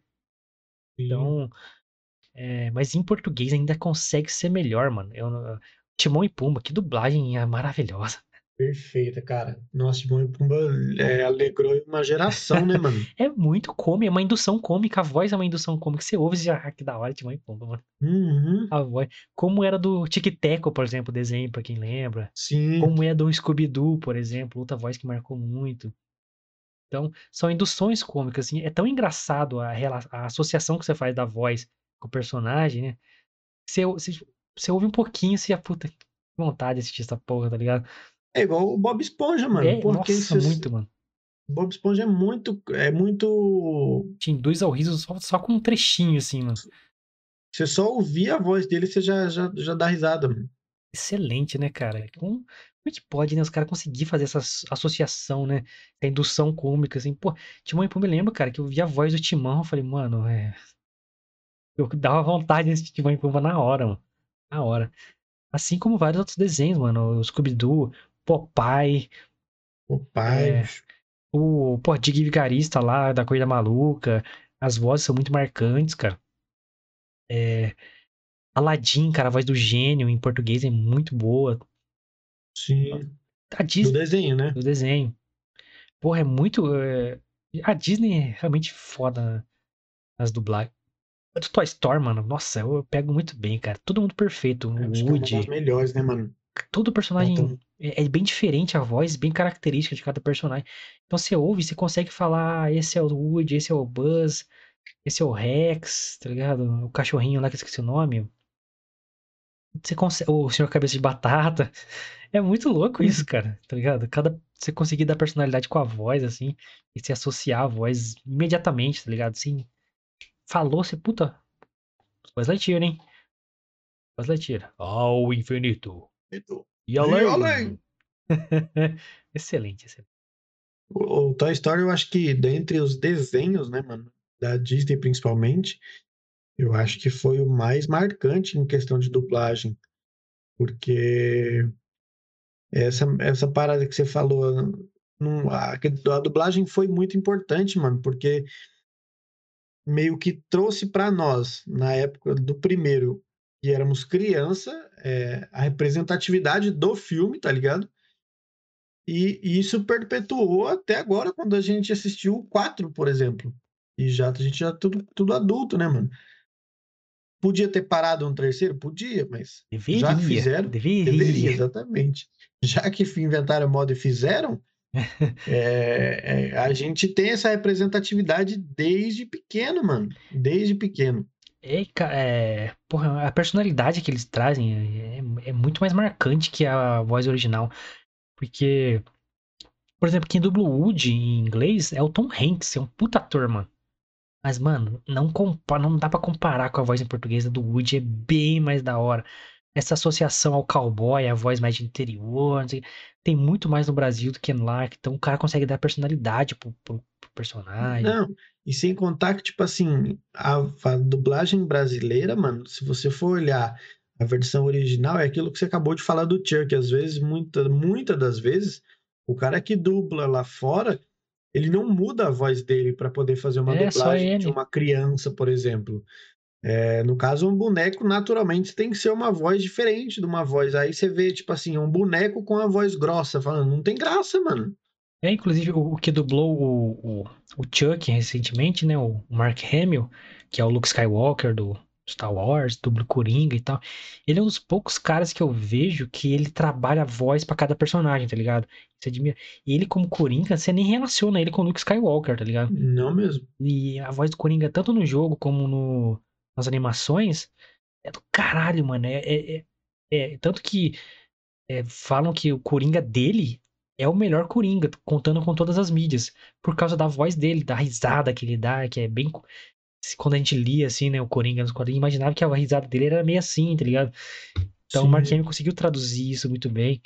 Speaker 2: Sim.
Speaker 1: É, mas em português ainda consegue ser melhor, mano. Eu, Timão e Pumba, que dublagem é maravilhosa.
Speaker 2: Perfeita, cara. Nossa, Timão e Pumba é, alegrou uma geração, né, mano?
Speaker 1: É muito cômico, é uma indução cômica, a voz é uma indução cômica. Você ouve e já, ah, que da hora, Timão e Pumba, mano.
Speaker 2: Uhum.
Speaker 1: A voz. Como era do Tic Teco, por exemplo, o desenho, pra quem lembra.
Speaker 2: Sim.
Speaker 1: Como é do Scooby-Doo, por exemplo, outra voz que marcou muito. Então, são induções cômicas, assim. É tão engraçado a, a associação que você faz da voz com o personagem, né? Você, você, você ouve um pouquinho, você já, puta, que vontade de assistir essa porra, tá ligado?
Speaker 2: É igual o Bob Esponja, mano.
Speaker 1: É,
Speaker 2: porque
Speaker 1: nossa,
Speaker 2: se-
Speaker 1: muito, mano.
Speaker 2: Bob Esponja é muito. É muito.
Speaker 1: Te induz ao riso só, só com um trechinho, assim, mano.
Speaker 2: Você só ouvir a voz dele, você já, já, já dá risada, mano.
Speaker 1: Excelente, né, cara? Como, como é que pode, né? Os caras conseguir fazer essa as- associação, né? Essa indução cômica, assim. Pô, Timão e Pumba, eu lembro, cara, que eu vi a voz do Timão, eu falei, mano, é... Eu dava vontade de assistir Timão e Pumba na hora, mano. Na hora. Assim como vários outros desenhos, mano. O Scooby-Doo, Popeye,
Speaker 2: O pai.
Speaker 1: É. o, pô, Dig Vigarista lá, da Corrida Maluca. As vozes são muito marcantes, cara. É... Aladdin, cara, a voz do gênio em português é muito boa.
Speaker 2: Sim.
Speaker 1: A
Speaker 2: Do
Speaker 1: Disney,
Speaker 2: desenho, né?
Speaker 1: do desenho. Porra, é muito. é, A Disney é realmente foda nas dublagens. A do Toy Story, mano, nossa, eu pego muito bem, cara. Todo mundo perfeito.
Speaker 2: Eu
Speaker 1: O
Speaker 2: que é das
Speaker 1: Woody.
Speaker 2: melhores, né, mano?
Speaker 1: todo personagem
Speaker 2: Então,
Speaker 1: é, é bem diferente a voz, bem característica de cada personagem. Então você ouve, você consegue falar, ah, esse é o Woody, esse é o Buzz, esse é o Rex, tá ligado? O cachorrinho lá que eu esqueci o nome. Você consegue, o Senhor Cabeça de Batata. É muito louco isso, cara, tá ligado? Cada, você conseguir dar personalidade com a voz, assim, e se associar a voz imediatamente, tá ligado? Assim, falou, você, puta, Buzz Lightyear, hein? Buzz Lightyear. Ao infinito. E além.
Speaker 2: E além.
Speaker 1: excelente, excelente.
Speaker 2: O, o Toy Story, eu acho que dentre os desenhos, né, mano, da Disney principalmente, eu acho que foi o mais marcante em questão de dublagem. Porque essa, essa parada que você falou, não, a, a dublagem foi muito importante, mano, porque meio que trouxe para nós, na época do primeiro, que éramos criança, é, a representatividade do filme, tá ligado? E, e, isso perpetuou até agora, quando a gente assistiu o 4, por exemplo. E já a gente já tudo, tudo adulto, né, mano? Podia ter parado um terceiro? Podia, mas
Speaker 1: deveria,
Speaker 2: já fizeram.
Speaker 1: Deveria.
Speaker 2: deveria, exatamente. Já que inventaram moda e fizeram, é, é, a gente tem essa representatividade desde pequeno, mano. Desde pequeno.
Speaker 1: É, é, porra, a personalidade que eles trazem é, é, muito mais marcante que a voz original. Porque, por exemplo, quem dubla Woody em inglês é o Tom Hanks, é um puta ator, mano. Mas, mano, não, compa não dá para comparar com a voz em português do Woody, é bem mais da hora. Essa associação ao cowboy, a voz mais de interior, tem muito mais no Brasil do que lá. Então o cara consegue dar personalidade pro, pro, pro personagem.
Speaker 2: Não, e sem contar que, tipo assim, a, a, dublagem brasileira, mano, se você for olhar a versão original, é aquilo que você acabou de falar do Cher, que às vezes, muita, muita das vezes, o cara que dubla lá fora, ele não muda a voz dele para poder fazer uma
Speaker 1: É,
Speaker 2: dublagem de uma criança, por exemplo. É, no caso, um boneco, naturalmente, tem que ser uma voz diferente de uma voz. Aí você vê, tipo assim, um boneco com a voz grossa, falando, não tem graça, mano.
Speaker 1: É, inclusive, o, o que dublou o, o, o Chuck recentemente, né? O Mark Hamill, que é o Luke Skywalker do Star Wars, dubla o Coringa e tal. Ele é um dos poucos caras que eu vejo que ele trabalha a voz pra cada personagem, tá ligado? Você admira. E ele, como Coringa, você nem relaciona ele com o Luke Skywalker, tá ligado?
Speaker 2: Não mesmo.
Speaker 1: E a voz do Coringa, tanto no jogo como no, nas animações, é do caralho, mano. É, é, é, é- tanto que é, falam que o Coringa dele é o melhor Coringa, contando com todas as mídias, por causa da voz dele, da risada que ele dá, que é bem. Quando a gente lia assim, né, o Coringa nos quadrinhos, imaginava que a risada dele era meio assim, tá ligado? Então o
Speaker 2: Sim.
Speaker 1: Mark Hamill conseguiu traduzir isso muito bem.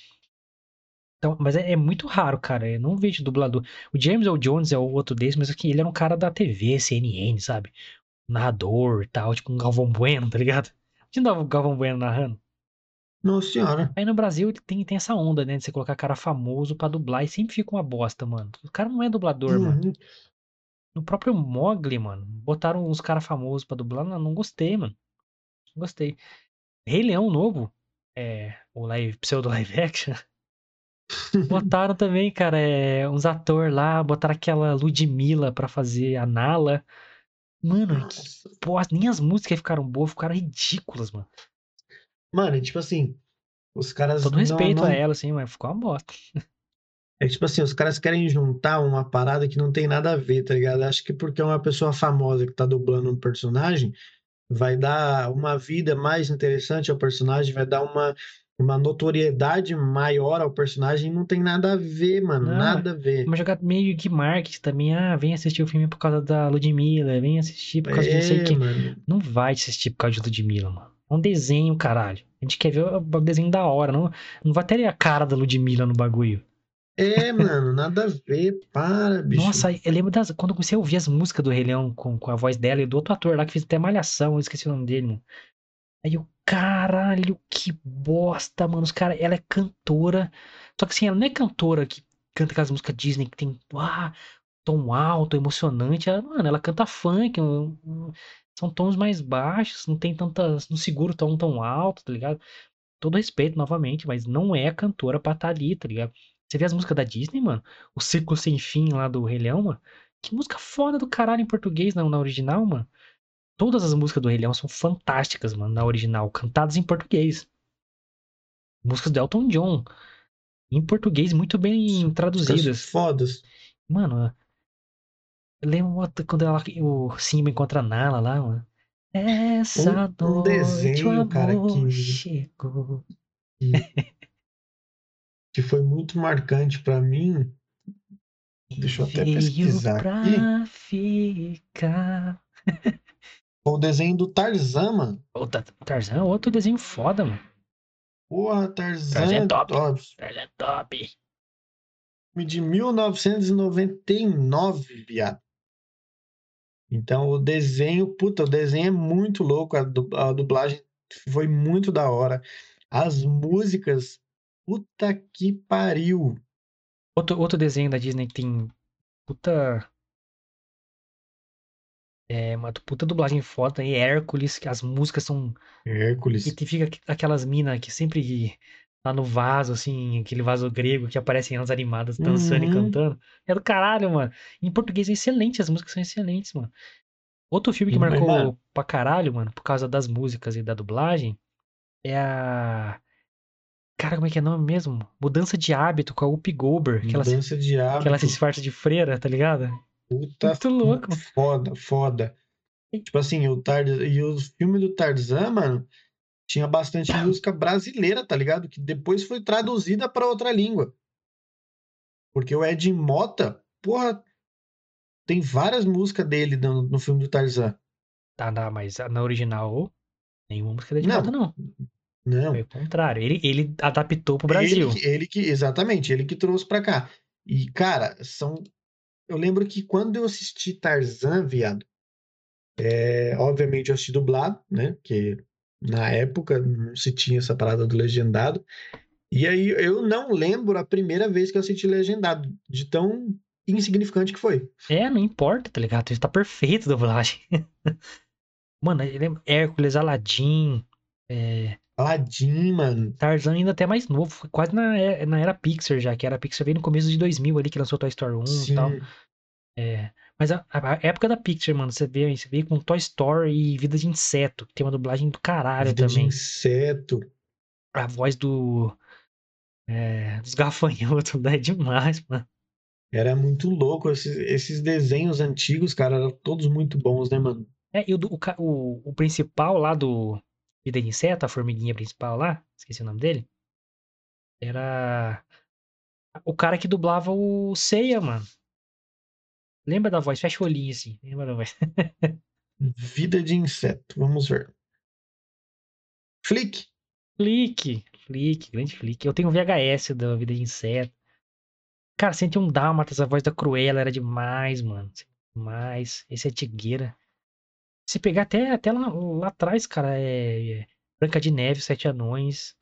Speaker 1: Então, mas é, é muito raro, cara. Eu não vejo dublador. O James Earl Jones é o outro desse, mas aqui ele era um cara da TV, CNN, sabe? Narrador e tal, tipo um Galvão Bueno, tá ligado? Tinha o Galvão Bueno narrando.
Speaker 2: Nossa senhora.
Speaker 1: Aí no Brasil tem, tem essa onda, né? De você colocar cara famoso pra dublar e sempre fica uma bosta, mano. O cara não é dublador, mano.
Speaker 2: Uhum.
Speaker 1: No próprio Mogli, mano, botaram uns caras famosos pra dublar. Não, não gostei, mano. Não gostei. Rei Leão novo, é, o live, pseudo live action. botaram também, cara, é, uns atores lá, botaram aquela Ludmilla pra fazer a Nala. Mano, que porra, nem as músicas ficaram boas, ficaram ridículas, mano.
Speaker 2: Mano, é tipo assim, os caras
Speaker 1: Todo
Speaker 2: não,
Speaker 1: respeito
Speaker 2: não-
Speaker 1: a ela, assim, mas ficou uma bosta.
Speaker 2: É tipo assim, os caras querem juntar uma parada que não tem nada a ver, tá ligado? Acho que porque é uma pessoa famosa que tá dublando um personagem, vai dar uma vida mais interessante ao personagem, vai dar uma, uma notoriedade maior ao personagem, não tem nada a ver, mano,
Speaker 1: Não,
Speaker 2: nada a ver.
Speaker 1: Uma jogada meio que marketing também. Ah, vem assistir o filme por causa da Ludmilla, vem assistir por causa de não sei
Speaker 2: É,
Speaker 1: quem.
Speaker 2: mano.
Speaker 1: Não vai assistir por causa de Ludmilla, mano. É um desenho, caralho. A gente quer ver o o desenho da hora, não, não vai ter a cara da Ludmilla no bagulho.
Speaker 2: É, mano, nada a ver, para, bicho.
Speaker 1: Nossa, eu lembro das, quando eu comecei a ouvir as músicas do Rei Leão com, com a voz dela e do outro ator lá que fez até Malhação, eu esqueci o nome dele, mano. Aí eu, caralho, que bosta, mano. Os cara, ela é cantora. Só que assim, ela não é cantora que canta aquelas músicas Disney que tem ah, tom alto, emocionante. Ela, mano, ela canta funk. um- um- são tons mais baixos, não tem tantas. Não segura o tom tão alto, tá ligado? Todo respeito novamente, mas não é a cantora pra estar ali, tá ligado? Você vê as músicas da Disney, mano? O Círculo Sem Fim lá do Rei Leão, mano. Que música foda do caralho em português, não, na original, mano. Todas as músicas do Rei Leão são fantásticas, mano, na original, cantadas em português. Músicas do Elton John. Em português, muito bem
Speaker 2: Músicas
Speaker 1: traduzidas.
Speaker 2: fodas.
Speaker 1: Mano, lembro quando ela, o Simba encontra a Nala lá, mano. Essa
Speaker 2: Um- um
Speaker 1: noite
Speaker 2: desenho,
Speaker 1: o
Speaker 2: cara,
Speaker 1: amor
Speaker 2: que-
Speaker 1: chegou.
Speaker 2: Que foi muito marcante pra mim. Deixa eu até pesquisar
Speaker 1: pra ficar.
Speaker 2: O desenho do Tarzan, mano.
Speaker 1: O Ta- Tarzan é outro desenho foda, mano.
Speaker 2: Porra, Tarzan.
Speaker 1: Tarzan é top.
Speaker 2: ó,
Speaker 1: Tarzan é top.
Speaker 2: de 1999, viado. Então o desenho, puta, o desenho é muito louco, a, du- a dublagem foi muito da hora. As músicas, puta que pariu.
Speaker 1: Outro, outro desenho da Disney que tem puta. É, uma puta dublagem foda. É Hércules, que as músicas são.
Speaker 2: Hércules.
Speaker 1: E fica aqu- aquelas minas que sempre lá no vaso, assim, aquele vaso grego que aparecem elas animadas dançando e
Speaker 2: Uhum.
Speaker 1: cantando. É do caralho, mano. Em português é excelente, as músicas são excelentes, mano. Outro filme que
Speaker 2: Mas,
Speaker 1: marcou
Speaker 2: mano-
Speaker 1: pra caralho, mano, por causa das músicas e da dublagem, é a. Cara, como é que é o nome mesmo? Mudança de hábito com a Whoopi Goldberg. Que ela, se,
Speaker 2: Mudança de
Speaker 1: que ela se
Speaker 2: hábito.
Speaker 1: disfarça de freira, tá ligado?
Speaker 2: Puta
Speaker 1: Muito louco,
Speaker 2: foda, foda. Tipo assim, o Tarzan, e o filme do Tarzan, mano, tinha bastante música brasileira, tá ligado? Que depois foi traduzida pra outra língua. Porque o Ed Mota, porra, tem várias músicas dele no, no filme do Tarzan.
Speaker 1: Tá, tá, mas na original, nenhuma música da de
Speaker 2: Não.
Speaker 1: não.
Speaker 2: Não.
Speaker 1: Foi o contrário. Ele, ele adaptou pro
Speaker 2: Ele
Speaker 1: Brasil.
Speaker 2: que, ele que, exatamente, ele que trouxe pra cá. E, cara, são. Eu lembro que quando eu assisti Tarzan, viado, é, obviamente eu assisti dublado, né? Porque na época não se tinha essa parada do legendado. E aí eu não lembro a primeira vez que eu assisti legendado, de tão insignificante que foi.
Speaker 1: É, não importa, tá ligado? Tá perfeito a dublagem. Mano, Hércules, Aladdin, é,
Speaker 2: Aladdin, mano.
Speaker 1: Tarzan ainda até mais novo. Foi quase na, era- na era Pixar já, que era Pixar veio no começo de 2000 ali, que lançou Toy Story 1 e
Speaker 2: Sim,
Speaker 1: tal. É, mas a, a- época da Pixar, mano, você vê, você vê com Toy Story e Vida de Inseto, que tem uma dublagem do caralho
Speaker 2: vida de
Speaker 1: também.
Speaker 2: inseto.
Speaker 1: A voz do. É, dos gafanhotos, é demais, mano.
Speaker 2: Era muito louco. Esses, esses desenhos antigos, cara, eram todos muito bons, né, mano?
Speaker 1: É, e o, o, o principal lá do Vida de Inseto, a formiguinha principal lá, esqueci o nome dele, era o cara que dublava o Seiya, mano. Lembra da voz? Fecha o olhinho assim. Lembra da voz?
Speaker 2: Vida de inseto. Vamos ver. Flick.
Speaker 1: Flick. Flick, grande Flick. Eu tenho um VHS da Vida de Inseto. Cara, senti um Dálmatas, a voz da Cruella era demais, mano. Demais. Esse é Tigueira. Se pegar até, até lá, lá atrás, cara, é, é Branca de Neve, Sete Anões.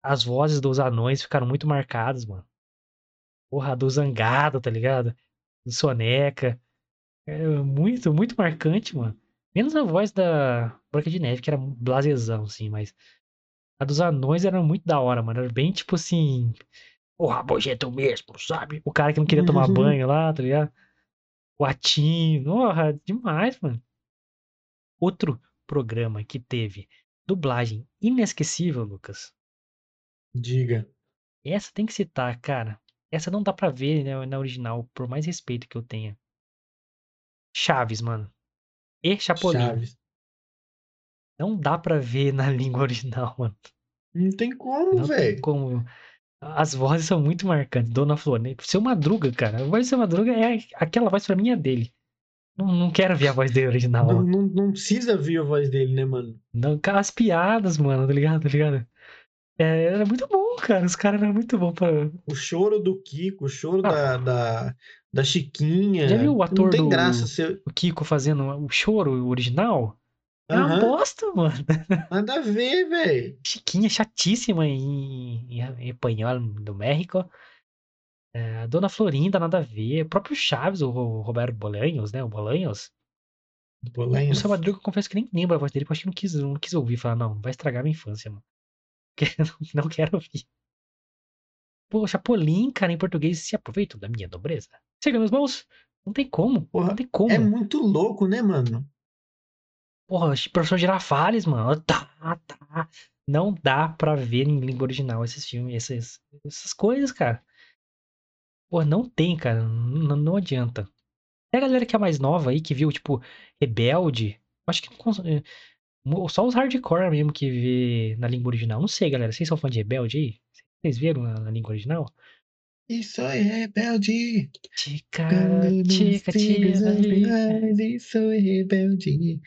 Speaker 1: As vozes dos anões ficaram muito marcadas, mano. Porra, do Zangado, tá ligado? Do Soneca. É muito, muito marcante, mano. Menos a voz da Branca de Neve, que era blasezão, assim, mas. A dos anões era muito da hora, mano. Era bem tipo assim. O rabogento mesmo, sabe? O cara que não queria tomar
Speaker 2: Uhum.
Speaker 1: banho lá, tá ligado? O Atinho. Porra, demais, mano. Outro programa que teve dublagem inesquecível, Lucas.
Speaker 2: Diga.
Speaker 1: Essa tem que citar, cara. Essa não dá pra ver né, na original, por mais respeito que eu tenha. Chaves, mano. E Chapolin.
Speaker 2: Chaves.
Speaker 1: Não dá pra ver na língua original, mano.
Speaker 2: Não tem como,
Speaker 1: Não tem
Speaker 2: velho.
Speaker 1: como. As vozes são muito marcantes. Dona Flor, né? Seu Madruga, cara. A voz do Seu Madruga é aquela voz pra mim é dele. Não, não quero ver a voz dele original.
Speaker 2: Não, não, não precisa ver a voz dele, né, mano?
Speaker 1: Não, as piadas, mano, tá ligado? Tá ligado? É, era muito bom, cara. Os caras eram muito bons pra.
Speaker 2: O choro do Kiko, o choro
Speaker 1: Ah.
Speaker 2: da, da, da Chiquinha.
Speaker 1: Já viu o ator
Speaker 2: Não tem
Speaker 1: do-
Speaker 2: graça ser.
Speaker 1: O Kiko fazendo o choro original. É uma
Speaker 2: Aham,
Speaker 1: bosta, mano.
Speaker 2: Nada a ver, velho.
Speaker 1: Chiquinha chatíssima em, em, em espanhol do México. É, a Dona Florinda, nada a ver. O próprio Chaves, o Ro- Roberto Bolanhos, né? O Bolanhos. O
Speaker 2: Bolanhos.
Speaker 1: seu Madruga, eu confesso que nem lembro a voz dele, porque eu acho que não quis, não quis ouvir. Falar, não, vai estragar minha infância, mano. Não quero ouvir. Pô, Chapolin, cara, em português, se aproveita da minha nobreza. Chega, meus mãos. Não tem como.
Speaker 2: Porra,
Speaker 1: não tem como.
Speaker 2: É muito louco, né, mano?
Speaker 1: Porra, professor Girafales, mano. Tá, tá. Não dá pra ver em língua original esses filmes, essas, essas coisas, cara. Pô, não tem, cara. Não, não adianta. Tem a galera que é mais nova aí, que viu, tipo, Rebelde. Acho que eh, só os hardcore mesmo que vê na língua original. Não sei, galera. Vocês são fã de Rebelde aí? Vocês viram na, na língua original?
Speaker 2: Isso é rebelde.
Speaker 1: Tica, tica, tica.
Speaker 2: Isso é rebelde.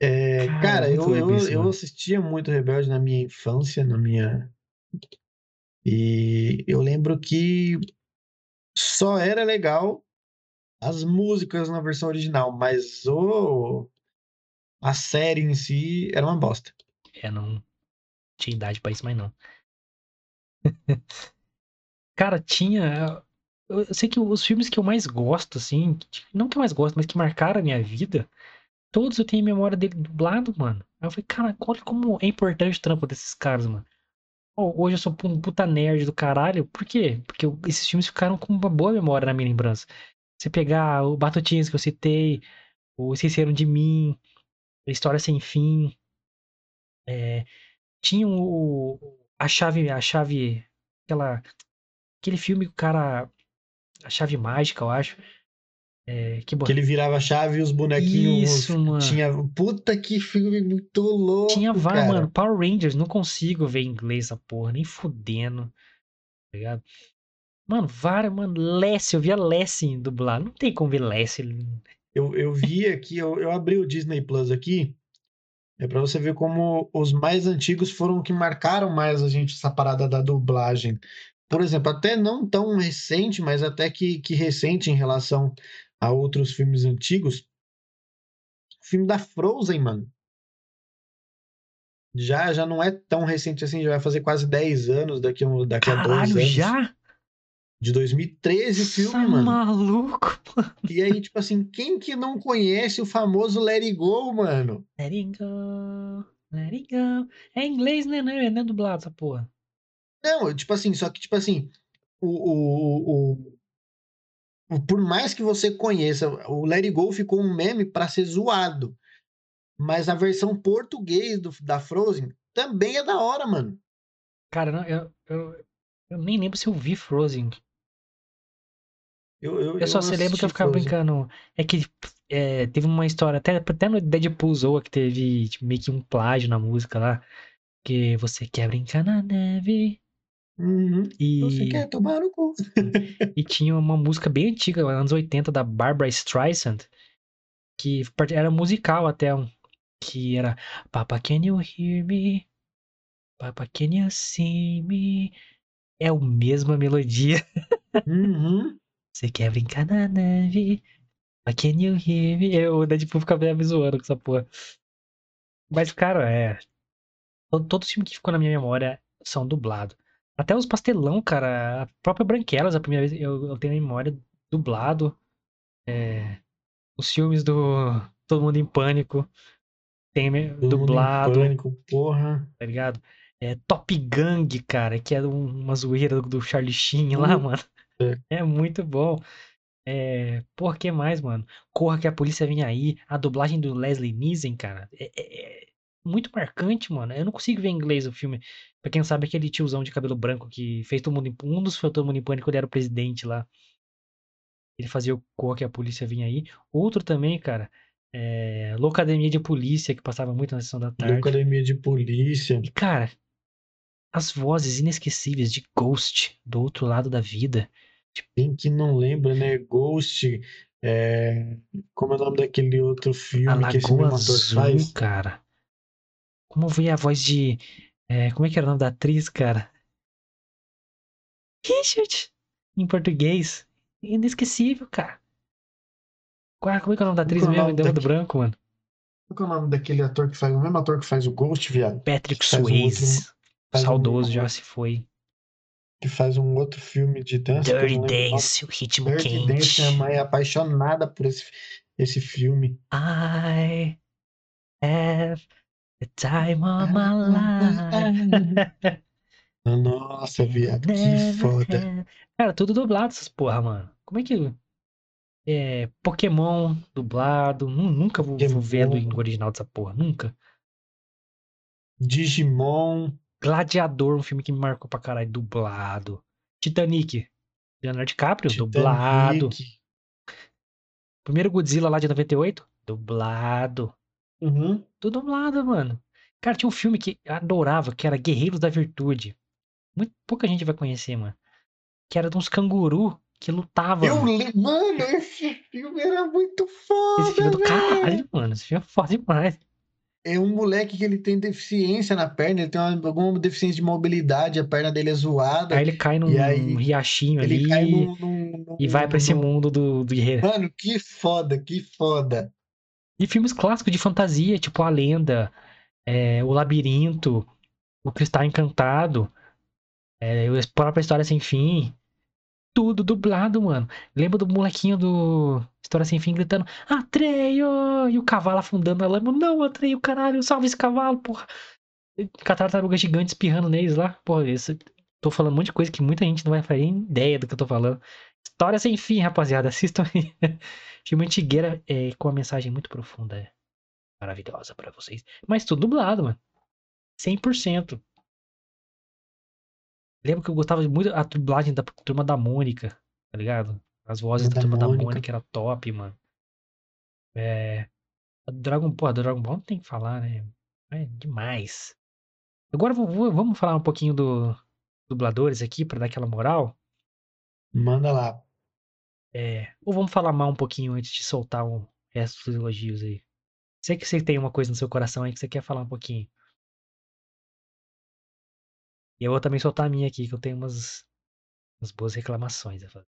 Speaker 2: É, cara, cara eu, eu, eu assistia muito Rebelde na minha infância, na minha. E eu lembro que só era legal as músicas na versão original, mas o a série em si era uma bosta.
Speaker 1: É, não tinha idade pra isso, mas não. Cara, tinha. Eu sei que os filmes que eu mais gosto, assim, não que eu mais gosto, mas que marcaram a minha vida, todos eu tenho memória dele dublado, mano. Aí eu falei, cara, olha como é importante o trampo desses caras, mano. Hoje eu sou um puta nerd do caralho. Por quê? Porque esses filmes ficaram com uma boa memória na minha lembrança. Você pegar o Batutinhas que eu citei, o Esqueceram de Mim, a História Sem Fim. É, tinha o, a chave, a chave, aquela Aquele filme que o cara. A chave mágica, eu acho. É, que,
Speaker 2: que ele virava a chave e os bonequinhos.
Speaker 1: Isso, mano.
Speaker 2: Tinha. Puta que filme muito louco.
Speaker 1: Tinha
Speaker 2: vários,
Speaker 1: mano. Power Rangers, não consigo ver em inglês essa porra, nem fudendo. Tá ligado? Mano, várias, mano. Lessie, eu via Lessie dublar. Não tem como ver Lessie.
Speaker 2: Eu, eu vi aqui, eu, eu abri o Disney Plus aqui. É para você ver como os mais antigos foram que marcaram mais a gente essa parada da dublagem por exemplo, até não tão recente, mas até que, que recente em relação a outros filmes antigos. O filme da Frozen, mano. Já, já não é tão recente assim, já vai fazer quase 10 anos daqui, daqui Caralho, a dois anos.
Speaker 1: já?
Speaker 2: De 2013 o filme, Nossa, mano.
Speaker 1: maluco, mano.
Speaker 2: E aí, tipo assim, quem que não conhece o famoso Let It Go, mano?
Speaker 1: Let It Go, Let It Go. É inglês, né? Não é, não é dublado essa porra.
Speaker 2: Não, tipo assim, só que, tipo assim, o, o, o, por mais que você conheça, o Let It Go ficou um meme para ser zoado. Mas a versão português do, da Frozen também é da hora, mano.
Speaker 1: Cara, eu, eu, eu nem lembro se eu vi Frozen.
Speaker 2: Eu, eu,
Speaker 1: eu só se lembro que eu ficava Frozen. brincando. É que é, teve uma história, até, até no Deadpool Zoa, que teve tipo, meio que um plágio na música lá. Que você quer brincar na neve,
Speaker 2: Uhum. E... Você quer tomar no cu.
Speaker 1: e tinha uma música bem antiga, anos 80, da Barbara Streisand, que era musical até, que era Papa, can you hear me? Papa, can you see me? É a mesma melodia.
Speaker 2: Uhum.
Speaker 1: Você quer brincar na neve? Papa, can you hear me? Eu, o Deadpool ficava me zoando com essa porra. Mas, cara, é... Todo, todo filme que ficou na minha memória são dublados. Até os pastelão, cara. A própria Branquelas, a primeira vez eu, eu tenho a memória dublado. É, os filmes do Todo Mundo em Pânico. Tem Todo dublado.
Speaker 2: Mundo em Pânico, porra.
Speaker 1: Tá ligado? É, Top Gang, cara, que é uma zoeira do, Charlie Sheen lá, mano. É. é muito bom. É, porra, que mais, mano? Corra que a polícia vem aí. A dublagem do Leslie Nielsen, cara. É, é, é muito marcante, mano. Eu não consigo ver em inglês o filme. Pra quem não sabe, aquele tiozão de cabelo branco que fez todo mundo em... Um dos foi todo mundo em pânico, ele era o presidente lá. Ele fazia o cor que a polícia vinha aí. Outro também, cara, é... Loucademia de Polícia, que passava muito na sessão da tarde.
Speaker 2: Loucademia de Polícia.
Speaker 1: E, cara, as vozes inesquecíveis de Ghost, do outro lado da vida.
Speaker 2: Tipo... Quem que não lembra, né? Ghost, é... como é o nome daquele outro filme
Speaker 1: a que esse ator faz? cara. Como veio a voz de é, como é que era o nome da atriz, cara? Richard! Em português. Inesquecível, cara. Como é que é o nome da atriz é mesmo? Deu do branco, mano.
Speaker 2: Qual é o nome daquele ator que faz. O mesmo ator que faz o Ghost, viado?
Speaker 1: Patrick Swayze. Um Saudoso, um, já se foi.
Speaker 2: Que faz um outro filme de dança.
Speaker 1: Dirty Dance, o ritmo Dirty quente. Dirty Dance,
Speaker 2: minha mãe é apaixonada por esse, esse filme.
Speaker 1: I have The time of my life.
Speaker 2: Nossa, viado, que foda.
Speaker 1: Cara, tudo dublado essas porra, mano. Como é que. É, Pokémon dublado. Nunca vou, vou vendo em original dessa porra. Nunca.
Speaker 2: Digimon.
Speaker 1: Gladiador, um filme que me marcou pra caralho, dublado. Titanic, Leonardo DiCaprio,
Speaker 2: Titanic.
Speaker 1: dublado. Primeiro Godzilla lá de 98, dublado.
Speaker 2: Uhum.
Speaker 1: Tudo dublado, mano. Cara, tinha um filme que eu adorava, que era Guerreiros da Virtude. Muito, pouca gente vai conhecer, mano. Que era de uns canguru que lutavam.
Speaker 2: Eu le... Mano, esse filme era muito foda.
Speaker 1: Esse filme é do
Speaker 2: velho.
Speaker 1: caralho, mano. Esse filme é foda demais.
Speaker 2: É um moleque que ele tem deficiência na perna, ele tem uma, alguma deficiência de mobilidade, a perna dele é zoada.
Speaker 1: Aí ele cai num
Speaker 2: aí,
Speaker 1: riachinho
Speaker 2: Ele
Speaker 1: ali
Speaker 2: cai num, num- num-
Speaker 1: e vai pra esse mundo do, do guerreiro.
Speaker 2: Mano, que foda, que foda.
Speaker 1: E filmes clássicos de fantasia, tipo A Lenda, é, O Labirinto, O Cristal Encantado, é, a própria História Sem Fim. Tudo dublado, mano. Lembro do molequinho do História Sem Fim gritando Atreio! E o cavalo afundando a lama. Não, Atreio, caralho, salve esse cavalo, porra. Tartaruga gigante espirrando neles lá. Porra, isso... Tô falando um monte de coisa que muita gente não vai fazer ideia do que eu tô falando. História Sem Fim, rapaziada. Assistam aí. Filme antigueira é, com uma mensagem muito profunda. É maravilhosa pra vocês. Mas tudo dublado, mano. 100%. Lembro que eu gostava muito a dublagem da Turma da Mônica, tá ligado? As vozes da,
Speaker 2: Da
Speaker 1: Turma da
Speaker 2: Mônica.
Speaker 1: Mônica era top, mano. É. A Dragon, porra, a Dragon Ball não tem que falar, né? É demais. Agora vou- vou- vamos falar um pouquinho do dubladores aqui pra dar aquela moral.
Speaker 2: Manda lá.
Speaker 1: É, ou vamos falar mal um pouquinho antes de soltar o resto dos elogios aí. Sei que você tem uma coisa no seu coração aí que você quer falar um pouquinho. E eu vou também soltar a minha aqui, que eu tenho umas, umas boas reclamações. a fazer.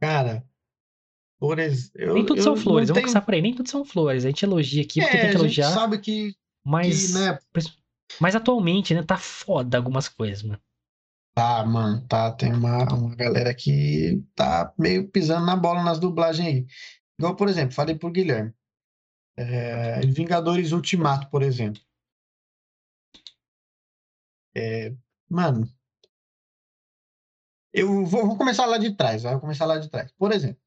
Speaker 2: Cara, exemplo, eu,
Speaker 1: Nem tudo
Speaker 2: eu
Speaker 1: são flores, vamos
Speaker 2: tenho...
Speaker 1: começar por aí. Nem tudo são flores. A gente elogia aqui porque
Speaker 2: É,
Speaker 1: tem que
Speaker 2: a gente
Speaker 1: elogiar,
Speaker 2: sabe que,
Speaker 1: mas,
Speaker 2: que, né,
Speaker 1: mas atualmente, né, tá foda algumas coisas, mano.
Speaker 2: Tá, mano, tá, tem uma, uma galera que tá meio pisando na bola nas dublagens aí. Igual, por exemplo, falei pro Guilherme, é, Vingadores Ultimato, por exemplo. É, mano, eu vou, vou começar lá de trás, vai, começar lá de trás. Por exemplo,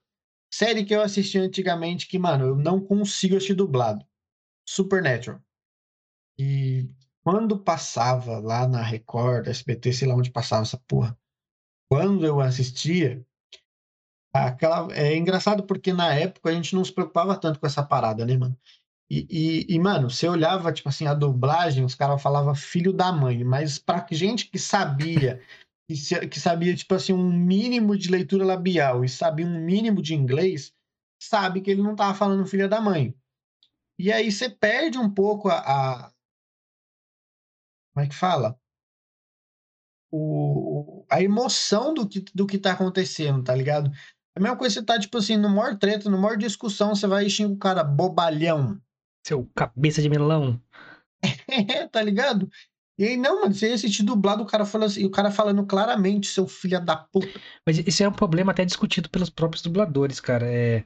Speaker 2: série que eu assisti antigamente que, mano, eu não consigo assistir dublado. Supernatural. E quando passava lá na Record, SBT, sei lá onde passava essa porra. Quando eu assistia, aquela é engraçado porque na época a gente não se preocupava tanto com essa parada, né, mano? E, e, e, mano, você olhava, tipo assim, a dublagem, os caras falavam filho da mãe, mas pra gente que sabia, que, que sabia, tipo assim, um mínimo de leitura labial e sabia um mínimo de inglês, sabe que ele não tava falando filha da mãe. E aí você perde um pouco a, a- como é que fala? O, a emoção do que, do que tá acontecendo, tá ligado? A mesma coisa você tá, tipo assim, no maior treta, no maior discussão, você vai e xinga o cara bobalhão.
Speaker 1: Seu cabeça de melão.
Speaker 2: É, tá ligado? E aí, não, mano, você ia assistir dublado, o cara falando assim, o cara falando claramente, seu filho da puta.
Speaker 1: Mas isso é um problema até discutido pelos próprios dubladores, cara. É,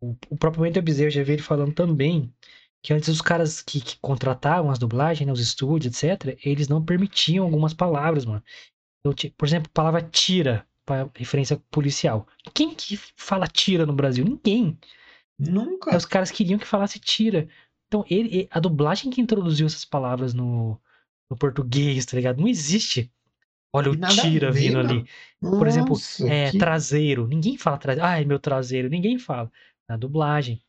Speaker 1: o, o próprio Wendel Bezerra já veio ele falando também que antes os caras que, que contratavam as dublagens, né, os estúdios, etc., eles não permitiam algumas palavras, mano. Então, ti- por exemplo, a palavra tira, referência policial. Quem que fala tira no Brasil? Ninguém. Aí
Speaker 2: Nunca.
Speaker 1: os caras queriam que falasse tira. Então, ele, a dublagem que introduziu essas palavras no, no português, tá ligado? Não existe. Olha o tira
Speaker 2: ver,
Speaker 1: vindo
Speaker 2: mano.
Speaker 1: ali. Por exemplo,
Speaker 2: Nossa,
Speaker 1: É,
Speaker 2: que-
Speaker 1: traseiro. Ninguém fala traseiro. Ai, meu traseiro. Ninguém fala. Na dublagem.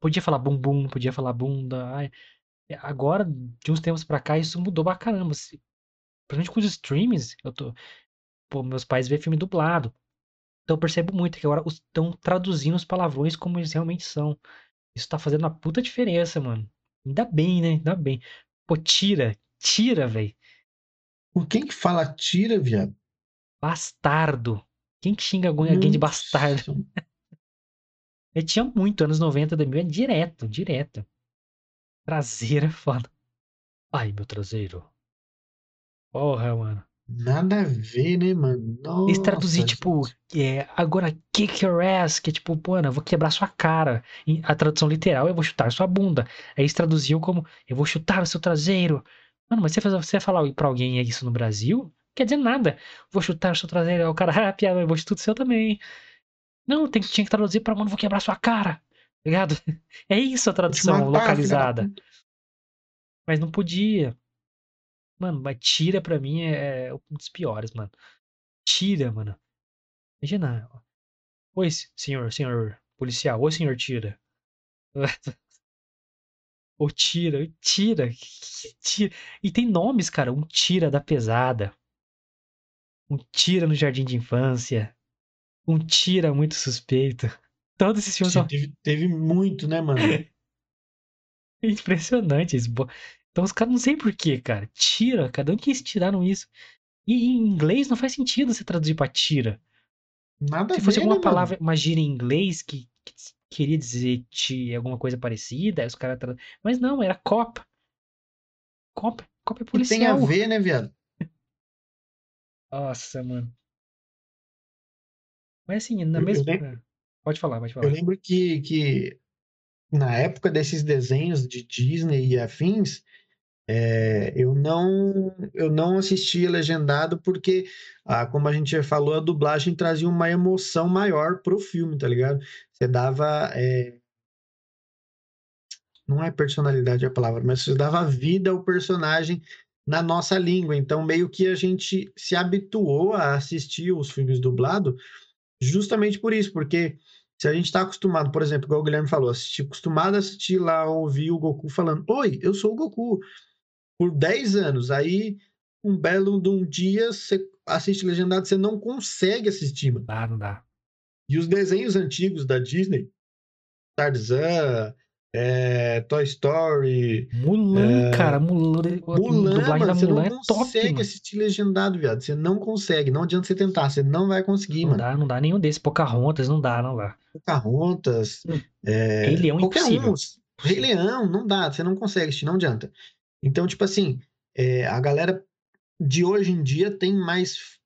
Speaker 1: Podia falar bumbum, podia falar bunda. Ai. É, Agora, de uns tempos pra cá, isso mudou pra caramba. Se- Principalmente com os streams, eu tô. Pô, meus pais veem filme dublado. Então eu percebo muito que agora estão traduzindo os palavrões como eles realmente são. Isso tá fazendo uma puta diferença, mano. Ainda bem, né? Ainda bem. Pô, tira. Tira, velho.
Speaker 2: Por quem que fala tira, viado?
Speaker 1: Bastardo. Quem que xinga alguém alguém de bastardo?
Speaker 2: Nossa.
Speaker 1: Eu tinha muito, anos 90, 2000, é direto, direto. Traseira é foda. Ai, meu traseiro. Porra, mano.
Speaker 2: Nada a ver, né, mano?
Speaker 1: Eles traduzir,
Speaker 2: Nossa,
Speaker 1: tipo, é, agora kick your ass, que é tipo, pô, eu vou quebrar sua cara. E a tradução literal, eu vou chutar sua bunda. Aí eles traduziam como, eu vou chutar o seu traseiro. Mano, mas você, faz, você falar pra alguém isso no Brasil, quer dizer nada. Vou chutar o seu traseiro. Aí o cara, ah, piada, eu vou chutar o seu também. Não, tem, tinha que traduzir pra, mano, vou quebrar sua cara. Tá Ligado? É isso a
Speaker 2: te
Speaker 1: tradução
Speaker 2: matar, da
Speaker 1: localizada. Mas não podia. Mano, mas tira pra mim é um dos piores, mano. Tira, mano. Imagina. Oi, senhor, senhor policial. Oi, senhor tira. Ou tira, tira, tira. E tem nomes, cara. Um tira da pesada. Um tira no jardim de infância. Um tira muito suspeito. Todos esses filmes
Speaker 2: Sim,
Speaker 1: são.
Speaker 2: teve, teve muito, né, mano?
Speaker 1: Impressionante. Então os caras não sei porquê, cara. Tira, cada um que eles tiraram isso. E em inglês não faz sentido você traduzir pra tira.
Speaker 2: Nada
Speaker 1: Se fosse
Speaker 2: ver,
Speaker 1: alguma
Speaker 2: né,
Speaker 1: palavra,
Speaker 2: mano?
Speaker 1: uma gíria em inglês que, que queria dizer ti, alguma coisa parecida, aí os caras. Mas não, era cop. Cop, cop é
Speaker 2: Que tem a
Speaker 1: policial.
Speaker 2: ver, né, viado?
Speaker 1: Nossa, mano. Mas assim, na
Speaker 2: Eu, eu
Speaker 1: mesma.
Speaker 2: lem-
Speaker 1: é, Pode falar, pode
Speaker 2: eu
Speaker 1: falar.
Speaker 2: lembro que, que na época desses desenhos de Disney e afins, é, eu não eu não assistia legendado porque, ah, como a gente já falou, a dublagem trazia uma emoção maior pro filme, tá ligado? Você dava, é, não é personalidade a palavra, mas você dava vida ao personagem na nossa língua. Então, meio que a gente se habituou a assistir os filmes dublados justamente por isso, porque se a gente está acostumado, por exemplo, igual o Guilherme falou, assistir, acostumado a assistir lá, ouvir o Goku falando: Oi, eu sou o Goku, por 10 anos. Aí, um belo de um dia, você assiste legendado, você não consegue assistir, mano.
Speaker 1: Dá, não dá.
Speaker 2: E os desenhos antigos da Disney, Tarzan, é, Toy Story,
Speaker 1: Mulan, cara, Mulan.
Speaker 2: Mulan,
Speaker 1: dublagem
Speaker 2: mano, você
Speaker 1: Mulan
Speaker 2: não
Speaker 1: é top,
Speaker 2: consegue
Speaker 1: mano.
Speaker 2: assistir legendado, viado. Você não consegue. Não adianta você tentar, você não vai conseguir,
Speaker 1: Não
Speaker 2: mano.
Speaker 1: dá, não dá nenhum desses. Pocahontas, não dá, não dá.
Speaker 2: Pocahontas, é,
Speaker 1: Rei Leão,
Speaker 2: qualquer
Speaker 1: impossível.
Speaker 2: um. Rei Leão, não dá, você não consegue assistir, não adianta. Então, tipo assim, é, a galera de hoje em dia tem mais,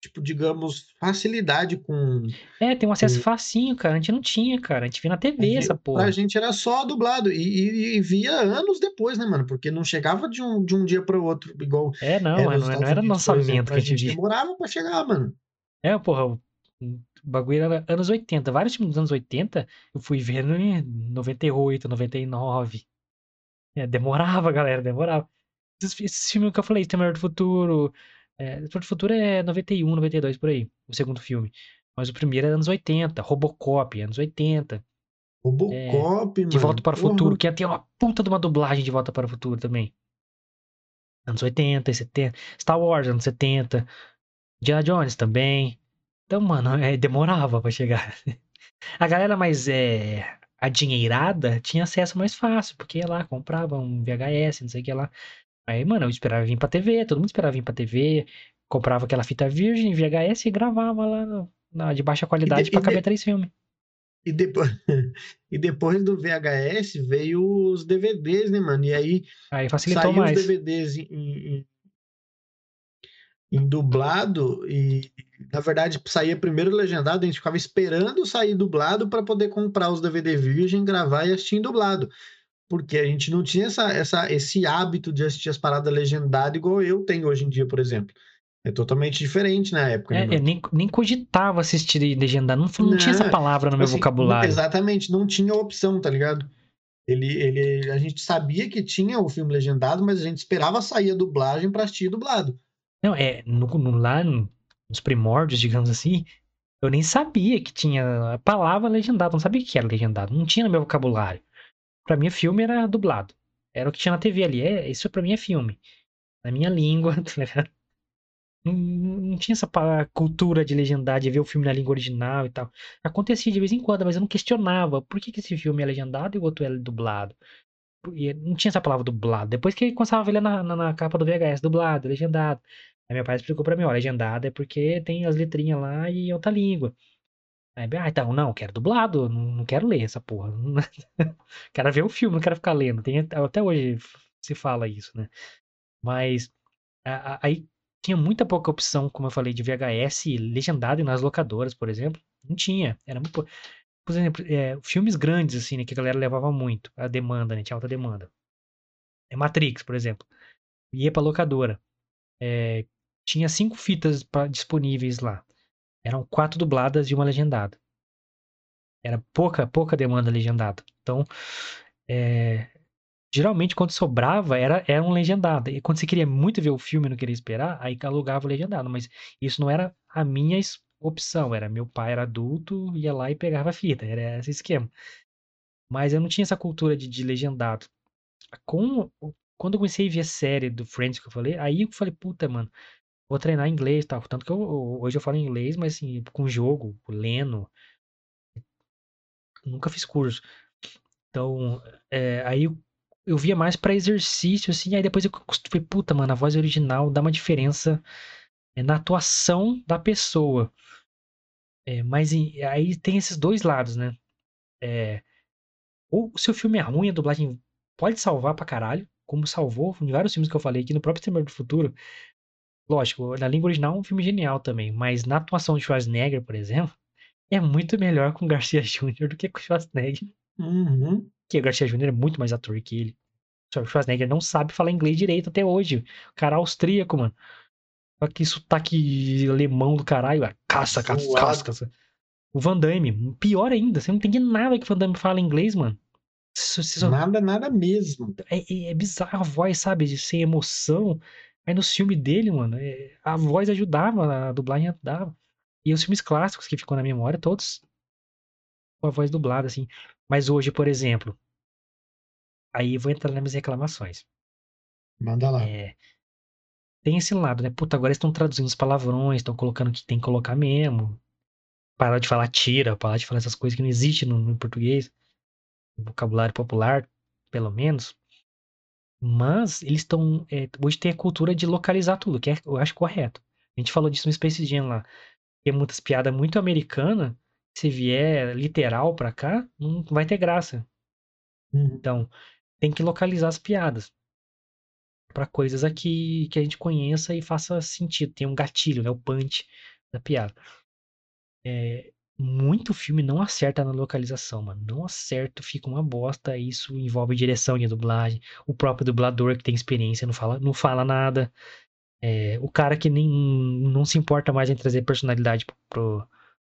Speaker 2: tipo, digamos, facilidade com.
Speaker 1: É, tem um acesso
Speaker 2: com
Speaker 1: facinho, cara. A gente não tinha, cara. A gente via na TV essa
Speaker 2: Pra
Speaker 1: porra.
Speaker 2: gente era só dublado. E, e- e via anos depois, né, mano? Porque não chegava de um, de um dia para o outro, igual
Speaker 1: É, não,
Speaker 2: é
Speaker 1: não,
Speaker 2: Estados
Speaker 1: era lançamento que
Speaker 2: A
Speaker 1: a gente via.
Speaker 2: demorava pra chegar, mano.
Speaker 1: É, porra, o bagulho era anos 80. Vários filmes dos anos 80 eu fui vendo em 98, 99. É, demorava, galera, demorava. Esses, esses filmes que eu falei, Exterminador do Futuro. É, Exterminador do Futuro é 91, 92, por aí, o segundo filme. Mas o primeiro é anos 80, Robocop, anos 80.
Speaker 2: Robocop,
Speaker 1: É, De. Volta para o
Speaker 2: porra.
Speaker 1: Futuro, que tem uma puta de uma dublagem de Volta para o Futuro também. Anos 80 e 70. Star Wars, anos 70. Indiana Jones também. Então, mano, é, demorava pra chegar. A galera mais é, adinheirada tinha acesso mais fácil, porque ia lá, comprava um VHS, não sei o que lá. Aí, mano, eu esperava vir pra TV, todo mundo esperava vir pra TV, comprava aquela fita virgem, VHS e gravava lá no- na, de baixa qualidade
Speaker 2: e
Speaker 1: pra
Speaker 2: de-
Speaker 1: caber três filmes.
Speaker 2: E depois, e depois do VHS veio os DVDs, né, mano? E aí
Speaker 1: Aí facilitou
Speaker 2: saiu os
Speaker 1: mais.
Speaker 2: DVDs em, em- em dublado e, na verdade, saía primeiro legendado, a gente ficava esperando sair dublado para poder comprar os DVD virgem, gravar e assistir em dublado. Porque a gente não tinha essa, essa, esse hábito de assistir as paradas legendadas igual eu tenho hoje em dia, por exemplo. É totalmente diferente na época, né,
Speaker 1: É, eu
Speaker 2: mano?
Speaker 1: nem, nem cogitava assistir legendado, não, não tinha essa
Speaker 2: Não,
Speaker 1: palavra no meu
Speaker 2: assim,
Speaker 1: vocabulário.
Speaker 2: exatamente, não tinha opção, tá ligado? Ele, ele, a gente sabia que tinha o filme legendado, mas a gente esperava sair a dublagem para assistir dublado.
Speaker 1: Não, é, no, no- lá no- nos primórdios, digamos assim, eu nem sabia que tinha a palavra legendado, não sabia que era legendado, não tinha no meu vocabulário. Pra mim, filme era dublado. Era o que tinha na TV ali. É, isso pra mim é filme. Na minha língua, tá? Não, não tinha essa cultura de legendar, de ver o filme na língua original e tal. Acontecia de vez em quando, mas eu não questionava por que, que esse filme é legendado e o outro é dublado. E não tinha essa palavra dublado. Depois que começava a ver na, na, na capa do VHS, dublado, legendado. Aí meu pai explicou pra mim, ó, legendado é porque tem as letrinhas lá e outra língua. Aí, ah, então, não, quero dublado, não, quero ler essa porra. quero ver o filme, não quero ficar lendo. Tem, até hoje se fala isso, né? Mas a- a- aí tinha muita pouca opção, como eu falei, de VHS legendado nas locadoras, por exemplo. Não tinha. Era muito. Por exemplo, é, filmes grandes, assim, né, que a galera levava muito. A demanda, né? Tinha alta demanda. É Matrix, por exemplo. Ia pra locadora. É, tinha cinco fitas pra- disponíveis lá. Eram quatro dubladas e uma legendada. Era pouca, pouca demanda legendada. Então, é, geralmente quando sobrava era, era um legendado. E quando você queria muito ver o filme e não queria esperar, aí alugava o legendado. Mas isso não era a minha opção. Era meu pai era adulto, ia lá e pegava a fita. Era esse esquema. Mas eu não tinha essa cultura de, de legendado. Com, quando eu comecei a ver a série do Friends que eu falei, aí eu falei, puta, mano, vou treinar inglês e tal. Tanto que eu, hoje eu falo inglês, mas assim, com jogo, lendo, nunca fiz curso. Então, é, aí eu, via mais pra exercício, assim, aí depois eu cost- falei, puta, mano, a voz original dá uma diferença é, na atuação da pessoa. É, mas aí tem esses dois lados, né? É, ou se o filme é ruim, a dublagem pode salvar pra caralho, como salvou em vários filmes que eu falei aqui no próprio Exterminador do Futuro. Lógico, na língua original é um filme genial também, mas na atuação de Schwarzenegger, por exemplo, é muito melhor com o Garcia Jr. do que com o Schwarzenegger.
Speaker 2: Uhum.
Speaker 1: Que o Garcia Jr. é muito mais ator que ele. O Schwarzenegger não sabe falar inglês direito até hoje. O cara é austríaco, mano. Só que sotaque alemão do caralho. ah, Caça, caça, caça, caça. O Van Damme, pior ainda, você não entende nada que o Van Damme fala inglês, mano. Só-
Speaker 2: Nada, nada mesmo.
Speaker 1: É, é, é bizarro a voz, sabe? De sem emoção. Aí no filme dele, mano, é, a voz ajudava, a dublagem ajudava. E os filmes clássicos que ficam na memória, todos com a voz dublada, assim. Mas hoje, por exemplo, aí eu vou entrar nas minhas reclamações.
Speaker 2: Manda lá.
Speaker 1: É, tem esse lado, né? Puta, agora eles estão traduzindo os palavrões, estão colocando o que tem que colocar mesmo. Parar de falar tira, parar de falar essas coisas que não existem no, no português. No vocabulário popular, pelo menos. Mas eles estão. é, hoje tem a cultura de localizar tudo, que é, eu acho correto. A gente falou disso no Space Jam lá. Tem muitas piadas muito americanas. Se vier literal pra cá, não vai ter graça.
Speaker 2: Uhum.
Speaker 1: Então, tem que localizar as piadas para coisas aqui que a gente conheça e faça sentido. Tem um gatilho, né? O punch da piada. É, muito filme não acerta na localização, mano. Não acerta, fica uma bosta. Isso envolve direção de dublagem. O próprio dublador que tem experiência não fala, não fala nada. É, o cara que nem não se importa mais em trazer personalidade pro,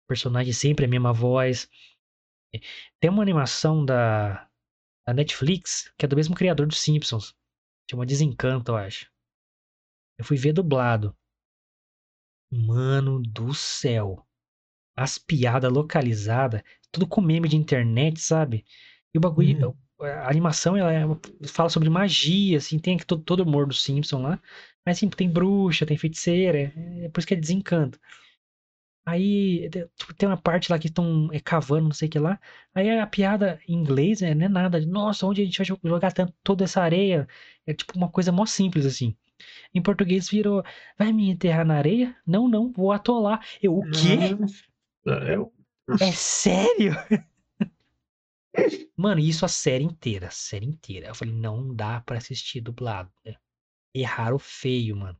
Speaker 1: personagem, sempre a mesma voz. Tem uma animação da, da Netflix que é do mesmo criador dos Simpsons. Chama Desencanto, eu acho. Eu fui ver dublado. Mano do céu. As piadas localizadas, tudo com meme de internet, sabe? E o bagulho, a animação, ela é- fala sobre magia, assim, tem aqui todo, todo o humor do Simpson lá. Mas, assim, tem bruxa, tem feiticeira, é, é por isso que é desencanto. Aí, te- tem uma parte lá que estão é, cavando, não sei o que lá. Aí a piada em inglês é, não é nada. Nossa, onde a gente vai jo- jogar tanto, toda essa areia? É tipo uma coisa mó simples, assim. Em português virou, vai me enterrar na areia? Não, não, vou atolar. Eu, o quê?
Speaker 2: É, o-
Speaker 1: É sério? Mano, isso a série inteira, a série inteira. Eu falei, não dá pra assistir dublado. né? Erraram feio, mano.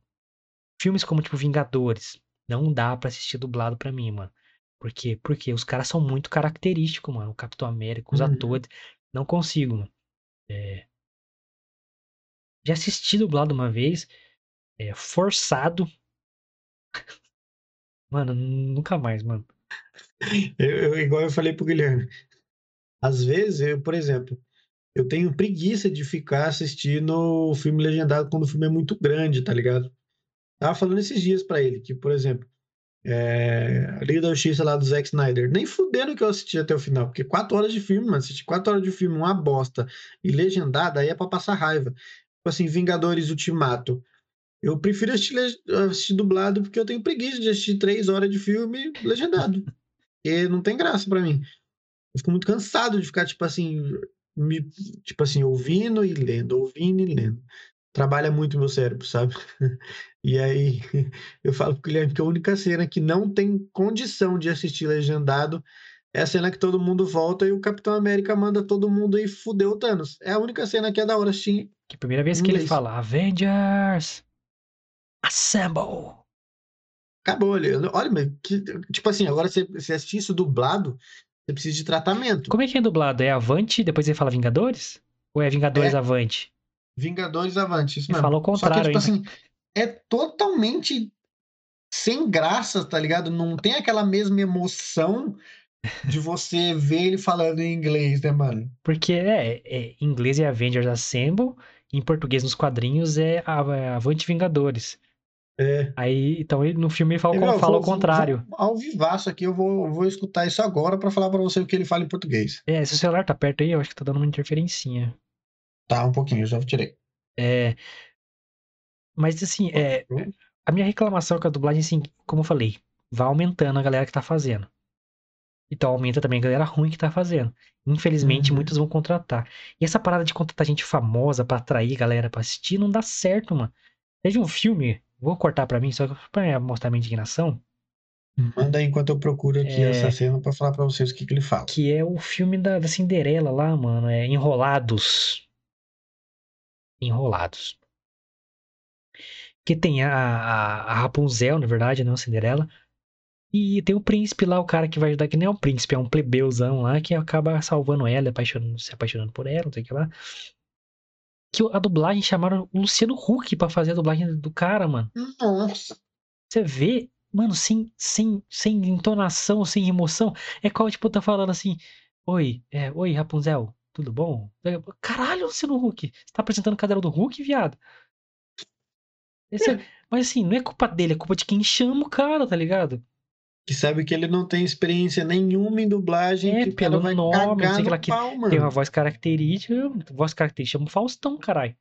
Speaker 1: Filmes como, tipo, Vingadores, não dá pra assistir dublado pra mim, mano. Por quê? Porque os caras são muito característicos, mano. O Capitão América, os
Speaker 2: Uhum.
Speaker 1: atores. Não consigo, mano. É... Já assisti dublado uma vez, é, forçado. Mano, nunca mais, mano.
Speaker 2: Eu, eu- igual eu falei pro Guilherme. Às vezes, eu, por exemplo, eu tenho preguiça de ficar assistindo o filme legendado quando o filme é muito grande, tá ligado? Tava falando esses dias pra ele que, por exemplo, é, a Liga da Justiça lá do Zack Snyder, nem fudendo que eu assisti até o final, porque quatro horas de filme, mano, assistir quatro horas de filme, uma bosta, e legendada, aí é pra passar raiva. Tipo assim, Vingadores Ultimato. Eu prefiro assistir, assistir dublado porque eu tenho preguiça de assistir três horas de filme legendado. Porque não tem graça pra mim. Eu fico muito cansado de ficar, tipo assim, me, tipo assim, ouvindo e lendo, ouvindo e lendo. Trabalha muito o meu cérebro, sabe? E aí eu falo pro Guilherme que a única cena que não tem condição de assistir legendado é a cena que todo mundo volta e o Capitão América manda todo mundo e fudeu o Thanos. É a única cena que é da hora assistir.
Speaker 1: Que primeira vez que ele fala Avengers Assemble.
Speaker 2: Acabou ali. Olha, mas que- tipo assim, agora você, você assistir isso dublado, você precisa de tratamento.
Speaker 1: Como é que é dublado? É Avante, depois ele fala Vingadores? Ou é Vingadores Avante?
Speaker 2: Vingadores Avante, isso mesmo.
Speaker 1: falou o
Speaker 2: Só que,
Speaker 1: contrário
Speaker 2: tipo assim, é totalmente sem graça, tá ligado? Não tem aquela mesma emoção de você ver ele falando em inglês, né, mano?
Speaker 1: Porque é, é, em inglês é Avengers Assemble, em português nos quadrinhos é é Avante Vingadores.
Speaker 2: É.
Speaker 1: Aí, então ele, no filme ele fala,
Speaker 2: Eu,
Speaker 1: fala
Speaker 2: vou-
Speaker 1: o contrário.
Speaker 2: vou- ao vivaço aqui, eu vou, vou escutar isso agora pra falar pra você o que ele fala em português.
Speaker 1: É, se o celular tá perto aí, eu acho que tá dando uma interferencinha.
Speaker 2: Tá, um pouquinho, eu já tirei.
Speaker 1: É, mas assim, é, a minha reclamação com a dublagem, assim, como eu falei, vai aumentando a galera que tá fazendo. Então aumenta também a galera ruim que tá fazendo. Infelizmente,
Speaker 2: Uhum.
Speaker 1: muitos vão contratar. E essa parada de contratar gente famosa pra atrair galera pra assistir não dá certo, mano. Teve um filme, vou cortar pra mim, só pra mostrar minha indignação,
Speaker 2: Manda aí enquanto eu procuro aqui
Speaker 1: É.
Speaker 2: essa cena pra falar pra vocês o que, que ele fala.
Speaker 1: que é o filme da, da Cinderela lá, mano, é Enrolados. Enrolados. Que tem a, a, a Rapunzel, na verdade, não a Cinderela. E tem o príncipe lá, o cara que vai ajudar, que nem é um príncipe, é um plebeuzão lá, que acaba salvando ela, apaixonando, se apaixonando por ela, não sei o que lá. Que a dublagem chamaram o Luciano Huck pra fazer a dublagem do cara, mano.
Speaker 2: Nossa!
Speaker 1: Você vê, mano, sem, sem, sem entonação, sem emoção. É qual, tipo, tá falando assim: Oi, é, oi, Rapunzel, tudo bom? Caralho, Luciano Huck, você tá apresentando o cadeira do Huck, viado? Esse é- mas assim, não é culpa dele, é culpa de quem chama o cara, tá ligado?
Speaker 2: Que sabe que ele não tem experiência nenhuma em dublagem,
Speaker 1: É,
Speaker 2: que
Speaker 1: pelo
Speaker 2: vai
Speaker 1: nome,
Speaker 2: cagar no
Speaker 1: que
Speaker 2: pau, mano.
Speaker 1: Tem uma voz característica, voz característica, chama Faustão, caralho.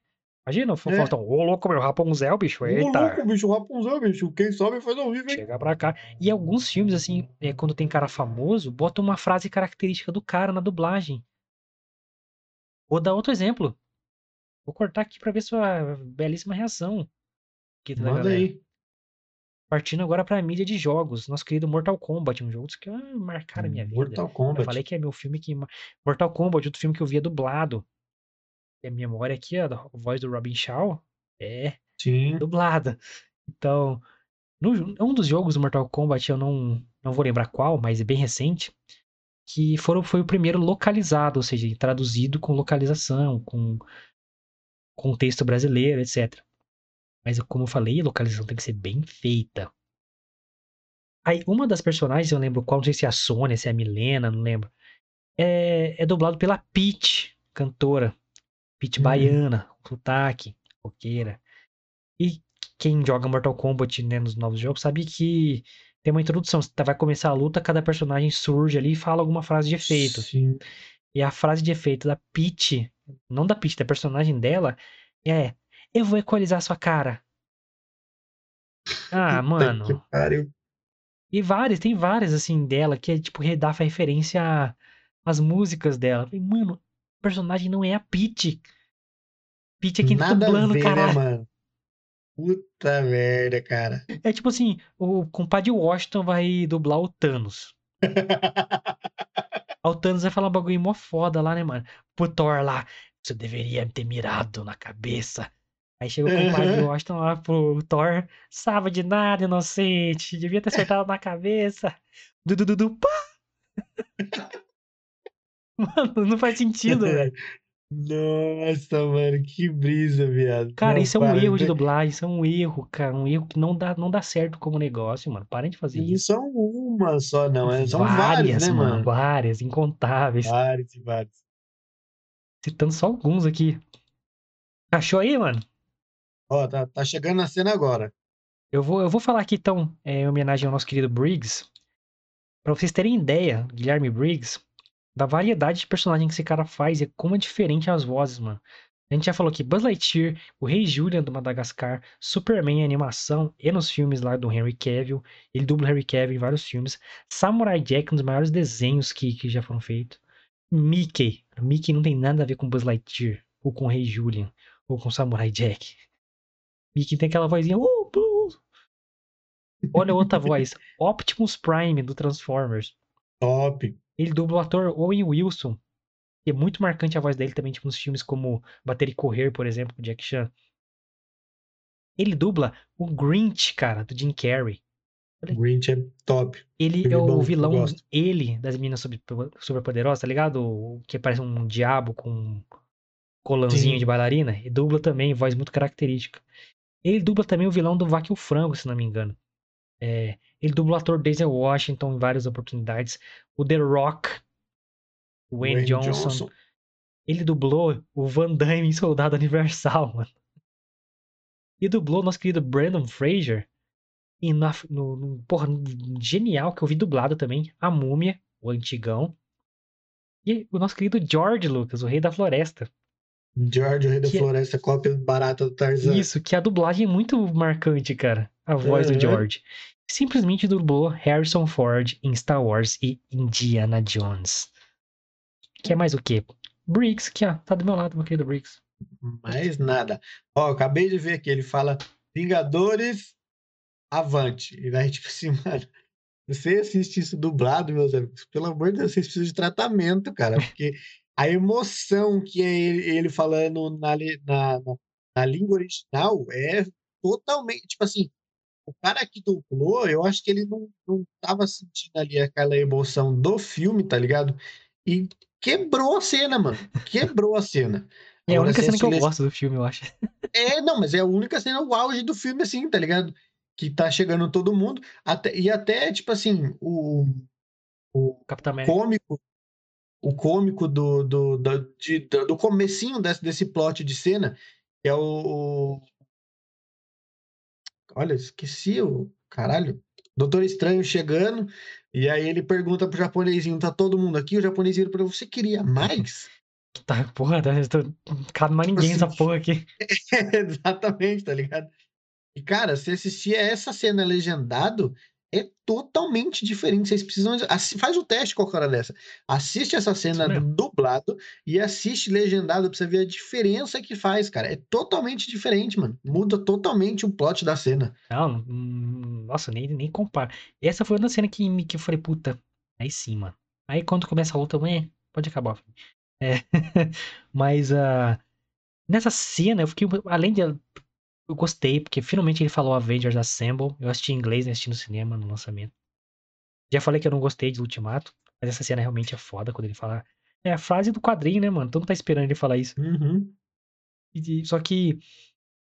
Speaker 1: Imagina, o
Speaker 2: É.
Speaker 1: Faustão, ô louco, meu, Rapunzel, bicho,
Speaker 2: Ô,
Speaker 1: eita.
Speaker 2: louco, bicho, Rapunzel, bicho. Quem sabe faz ao vivo, hein?
Speaker 1: Chega pra cá. E alguns filmes, assim, é, quando tem cara famoso, bota uma frase característica do cara na dublagem. Vou dar outro exemplo. Vou cortar aqui pra ver sua belíssima reação. aqui da
Speaker 2: Manda aí.
Speaker 1: Partindo agora pra mídia de jogos. Nosso querido Mortal Kombat, um jogo que ah, marcaram a minha vida.
Speaker 2: Mortal
Speaker 1: Eu
Speaker 2: Kombat.
Speaker 1: falei que é meu filme que. Mortal Kombat, outro filme que eu via dublado. E a memória aqui, a voz do Robin Shaw, é
Speaker 2: Sim.
Speaker 1: dublada. Então, no, um dos jogos do Mortal Kombat, eu não, não vou lembrar qual, mas é bem recente, que foram, foi o primeiro localizado, ou seja, traduzido com localização, com contexto brasileiro, etc. Mas como eu falei, a localização tem que ser bem feita. Aí, uma das personagens, eu lembro qual, não sei se é a Sônia, se é a Milena, não lembro. É, é dublado pela Peach, cantora. Peach
Speaker 2: Uhum.
Speaker 1: baiana, sotaque, roqueira. E quem joga Mortal Kombat né, nos novos jogos sabe que tem uma introdução. Você vai começar a luta, cada personagem surge ali e fala alguma frase de efeito.
Speaker 2: Sim.
Speaker 1: E a frase de efeito da Peach, não da Peach, da personagem dela, é: Eu vou equalizar sua cara. Ah, mano. E várias, tem várias assim dela que é tipo dá referência às músicas dela. Falei, Mano, o personagem não é a Peach. Peach é quem tá
Speaker 2: Nada a
Speaker 1: dublando,
Speaker 2: ver, né, mano? Puta merda, cara.
Speaker 1: É tipo assim, o compadre Washington vai dublar o Thanos. O Thanos vai falar um bagulho mó foda lá, né, mano? Pro Thor lá, você deveria ter mirado na cabeça. Aí chega o compadre
Speaker 2: Uhum.
Speaker 1: Washington lá pro Thor, sabe de nada, inocente, devia ter acertado na cabeça. Dudu, dudu, pá! Mano, não faz sentido, velho.
Speaker 2: Nossa, mano, que brisa, viado.
Speaker 1: Cara,
Speaker 2: Não,
Speaker 1: isso é um erro de
Speaker 2: né?
Speaker 1: dublagem, isso é um erro, cara, um erro que não dá, não dá certo como negócio, mano. Parem de fazer isso.
Speaker 2: são uma só, não. é? São vários, né, mano?
Speaker 1: Várias, incontáveis.
Speaker 2: Vários e vários.
Speaker 1: Citando só alguns aqui. Achou aí, mano?
Speaker 2: Ó, tá, tá chegando na cena agora.
Speaker 1: Eu vou, eu vou falar aqui então, é, em homenagem ao nosso querido Briggs, pra vocês terem ideia, Guilherme Briggs, da variedade de personagem que esse cara faz e como é diferente as vozes, mano. A gente já falou aqui Buzz Lightyear, o Rei Julian do Madagascar, Superman em animação e nos filmes lá do Henry Cavill. Ele dubla Henry Cavill em vários filmes. Samurai Jack, um dos maiores desenhos que, que já foram feitos. Mickey. Mickey não tem nada a ver com Buzz Lightyear, ou com o Rei Julian, ou com Samurai Jack. Mickey tem aquela vozinha. "Oh, Buzz." Olha outra voz. Optimus Prime do Transformers.
Speaker 2: Top.
Speaker 1: Ele dubla o ator Owen Wilson. Que é muito marcante a voz dele também, tipo, nos filmes como Bater e Correr, por exemplo, com Jack Chan. Ele dubla o Grinch, cara, do Jim Carrey.
Speaker 2: Grinch é top.
Speaker 1: Ele
Speaker 2: Filme
Speaker 1: é o
Speaker 2: bom,
Speaker 1: vilão, ele, das meninas super, superpoderosas, tá ligado? O que parece um diabo com um colãozinho
Speaker 2: Sim.
Speaker 1: de bailarina. E dubla também, voz muito característica. Ele dubla também o vilão do Vaque o Frango, se não me engano. É, ele dublou o ator Denzel Washington em várias oportunidades. O The Rock, o Wayne,
Speaker 2: Wayne
Speaker 1: Johnson,
Speaker 2: Johnson.
Speaker 1: Ele dublou o Van Damme em Soldado Universal, mano. E dublou o nosso querido Brandon Fraser e na, no, no, porra, genial que eu vi dublado também, A Múmia, o antigão. E o nosso querido George Lucas, o Rei da Floresta.
Speaker 2: George, o Rei da
Speaker 1: Que-
Speaker 2: Floresta, cópia barata do Tarzan.
Speaker 1: Isso, que a dublagem é muito marcante, cara. A voz
Speaker 2: Uhum.
Speaker 1: do George. Simplesmente dublou Harrison Ford em Star Wars e Indiana Jones. Que é mais o quê? Briggs, que ó, tá do meu lado, meu querido Briggs.
Speaker 2: Mais nada. Ó, acabei de ver aqui, ele fala Vingadores Avante. E daí, tipo assim, mano, você assiste isso dublado, meus amigos, pelo amor de Deus, vocês precisam de tratamento, cara, porque a emoção que é ele, ele falando na, na, na, língua original é totalmente, tipo assim, o cara que dublou, eu acho que ele não, não tava sentindo ali aquela emoção do filme, tá ligado? E quebrou a cena, mano. Quebrou a cena.
Speaker 1: É a única cena que eu gosto do filme, eu acho.
Speaker 2: é, não, mas é a única cena, o auge do filme, assim, tá ligado? Que tá chegando todo mundo. Até, e até, tipo assim, o, o
Speaker 1: Capitão América.
Speaker 2: cômico, o cômico do, do, do, de- do, comecinho desse, desse plot de cena, que é o. o- Olha, esqueci o. Caralho. Doutor Estranho chegando, e aí ele pergunta pro japonesinho: tá todo mundo aqui? O japonesinho ele, você queria mais?
Speaker 1: Tá, porra, tá, não cabe mais ninguém
Speaker 2: Assim,
Speaker 1: nessa porra aqui.
Speaker 2: Exatamente, tá ligado? E, cara, se assistir a essa cena legendado, é totalmente diferente. Vocês precisam. Faz o teste com a cara dessa. Assiste essa cena dublado e assiste legendado pra você ver a diferença que faz, cara. É totalmente diferente, mano. Muda totalmente o plot da cena.
Speaker 1: Não, hum, nossa, nem, nem compara. Essa foi uma cena que, me- que eu falei, puta, aí sim, mano. Aí quando começa a luta, ué, pode acabar. É, mas ah, nessa cena eu fiquei, além de. Eu gostei, porque finalmente ele falou Avengers Assemble. Eu assisti em inglês, né, assisti no cinema, no lançamento. Já falei que eu não gostei de Ultimato, mas essa cena realmente é foda quando ele fala. É a frase do quadrinho, né, mano? Todo mundo tá esperando ele falar isso.
Speaker 2: Uhum.
Speaker 1: E- só que